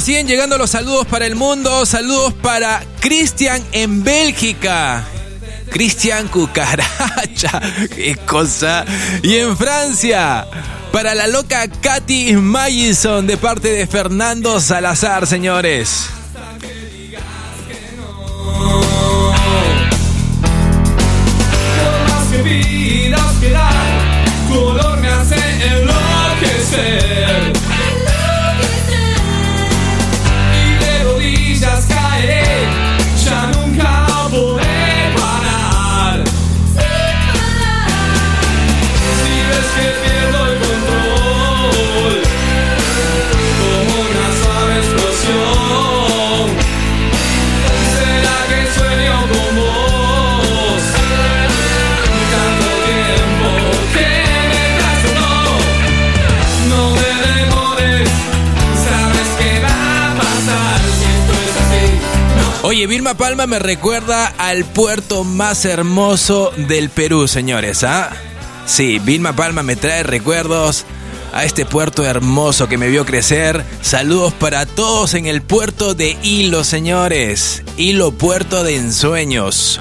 siguen llegando los saludos para el mundo. Saludos para Cristian en Bélgica. Cristian Cucaracha, qué cosa. Y en Francia, para la loca Katy Magison de parte de Fernando Salazar, señores. Por que pidas piedad, tu olor me hace. Vilma Palma me recuerda al puerto más hermoso del Perú, señores, ¿ah? Sí, Vilma Palma me trae recuerdos a este puerto hermoso que me vio crecer. Saludos para todos en el puerto de Hilo, señores. Hilo Puerto de Ensueños.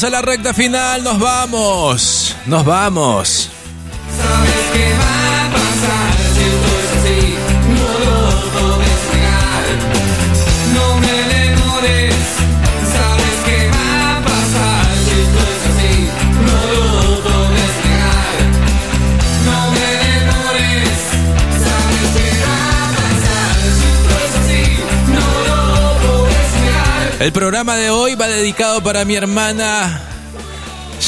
A la recta final, nos vamos. Nos vamos. El programa de hoy va dedicado para mi hermana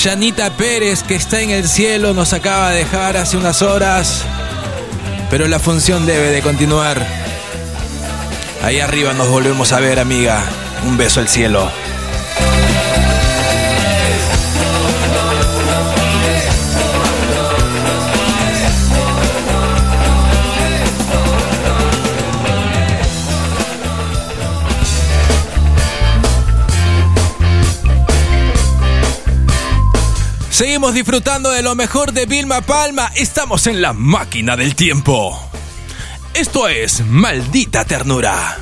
Janita Pérez, que está en el cielo, nos acaba de dejar hace unas horas, pero la función debe de continuar. Ahí arriba nos volvemos a ver, amiga. Un beso al cielo. Seguimos disfrutando de lo mejor de Vilma Palma. Estamos en la máquina del tiempo. Esto es Maldita Ternura.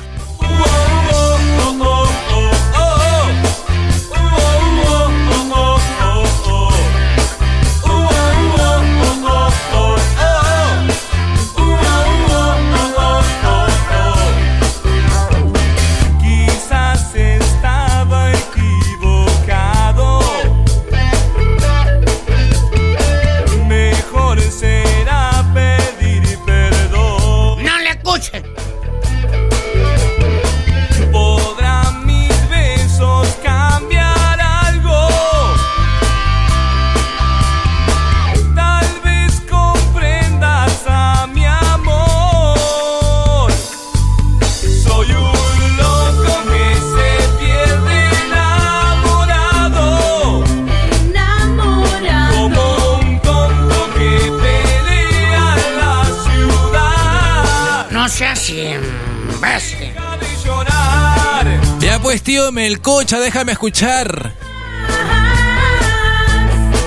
Tío Melcocha, déjame escuchar.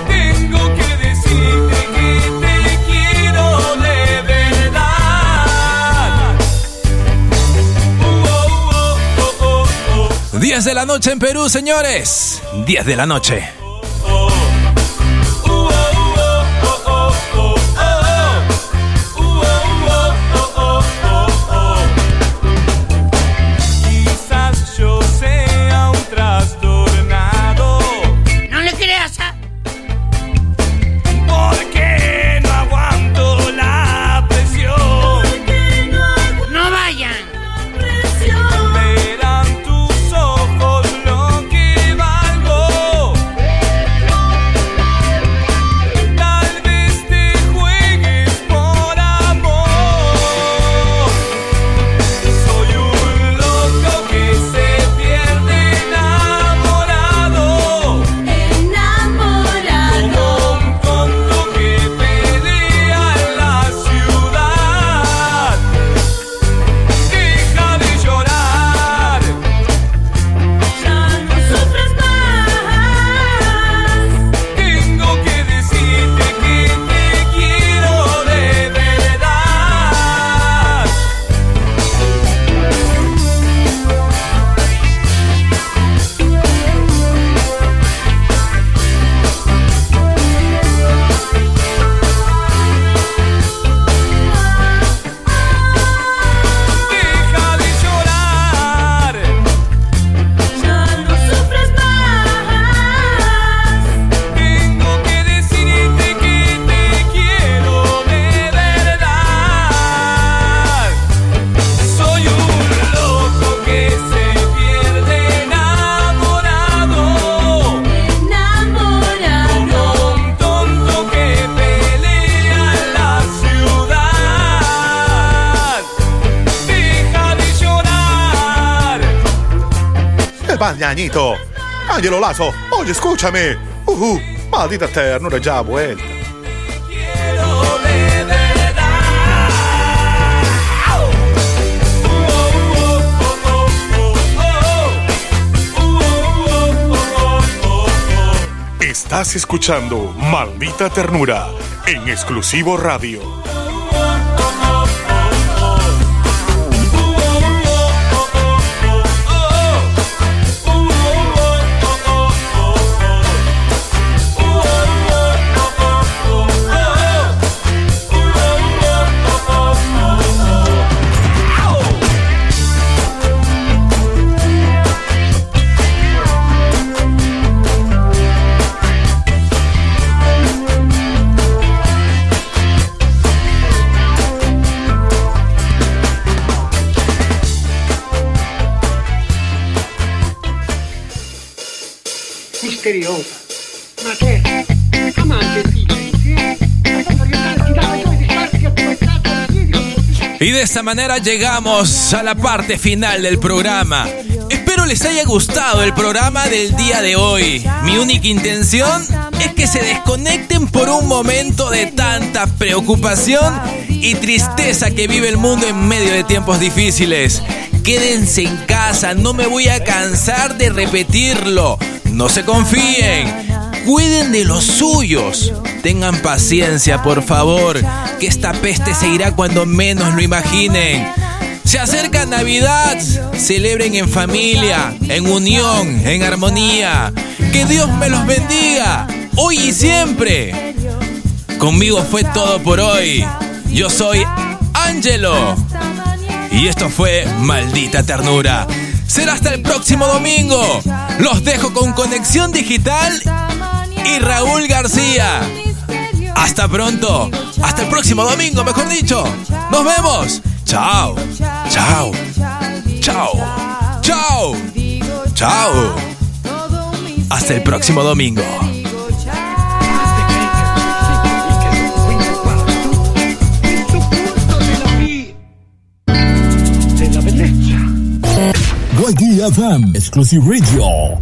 Tengo que decirte que te quiero de verdad. Uh, de la noche en Perú, señores. 10 de la noche. ñañito. Ángelo Lazo, oye, escúchame. Uh. Maldita ternura ya vuelta. Estás escuchando Maldita Ternura en exclusivo radio. Y de esta manera llegamos a la parte final del programa. Espero les haya gustado el programa del día de hoy. Mi única intención es que se desconecten por un momento de tanta preocupación y tristeza que vive el mundo en medio de tiempos difíciles. Quédense en casa, no me voy a cansar de repetirlo. No se confíen, cuiden de los suyos. Tengan paciencia, por favor, que esta peste se irá cuando menos lo imaginen. Se acerca Navidad, celebren en familia, en unión, en armonía. Que Dios me los bendiga, hoy y siempre. Conmigo fue todo por hoy. Yo soy Angelo. Y esto fue Maldita Ternura. Será hasta el próximo domingo. Los dejo con Conexión Digital y Raúl García. Hasta pronto. Hasta el próximo domingo, mejor dicho. Nos vemos. Chao. Chao. Chao. Chao. Chao. Hasta el próximo domingo. YDFM Exclusive Radio.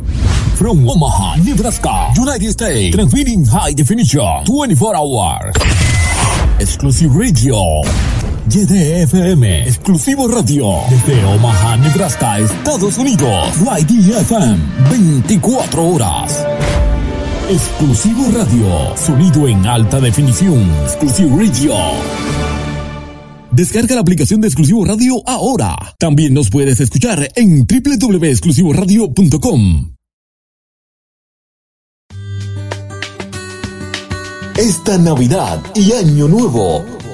From Omaha, Nebraska, United States. Transmitting high definition 24 hours. Exclusive Radio. YDFM Exclusivo Radio. Desde Omaha, Nebraska, Estados Unidos. YDFM 24 horas. Exclusivo Radio. Sonido en alta definición. Exclusive Radio. Descarga la aplicación de Exclusivo Radio ahora. También nos puedes escuchar en www.exclusivoradio.com. Esta Navidad y Año Nuevo,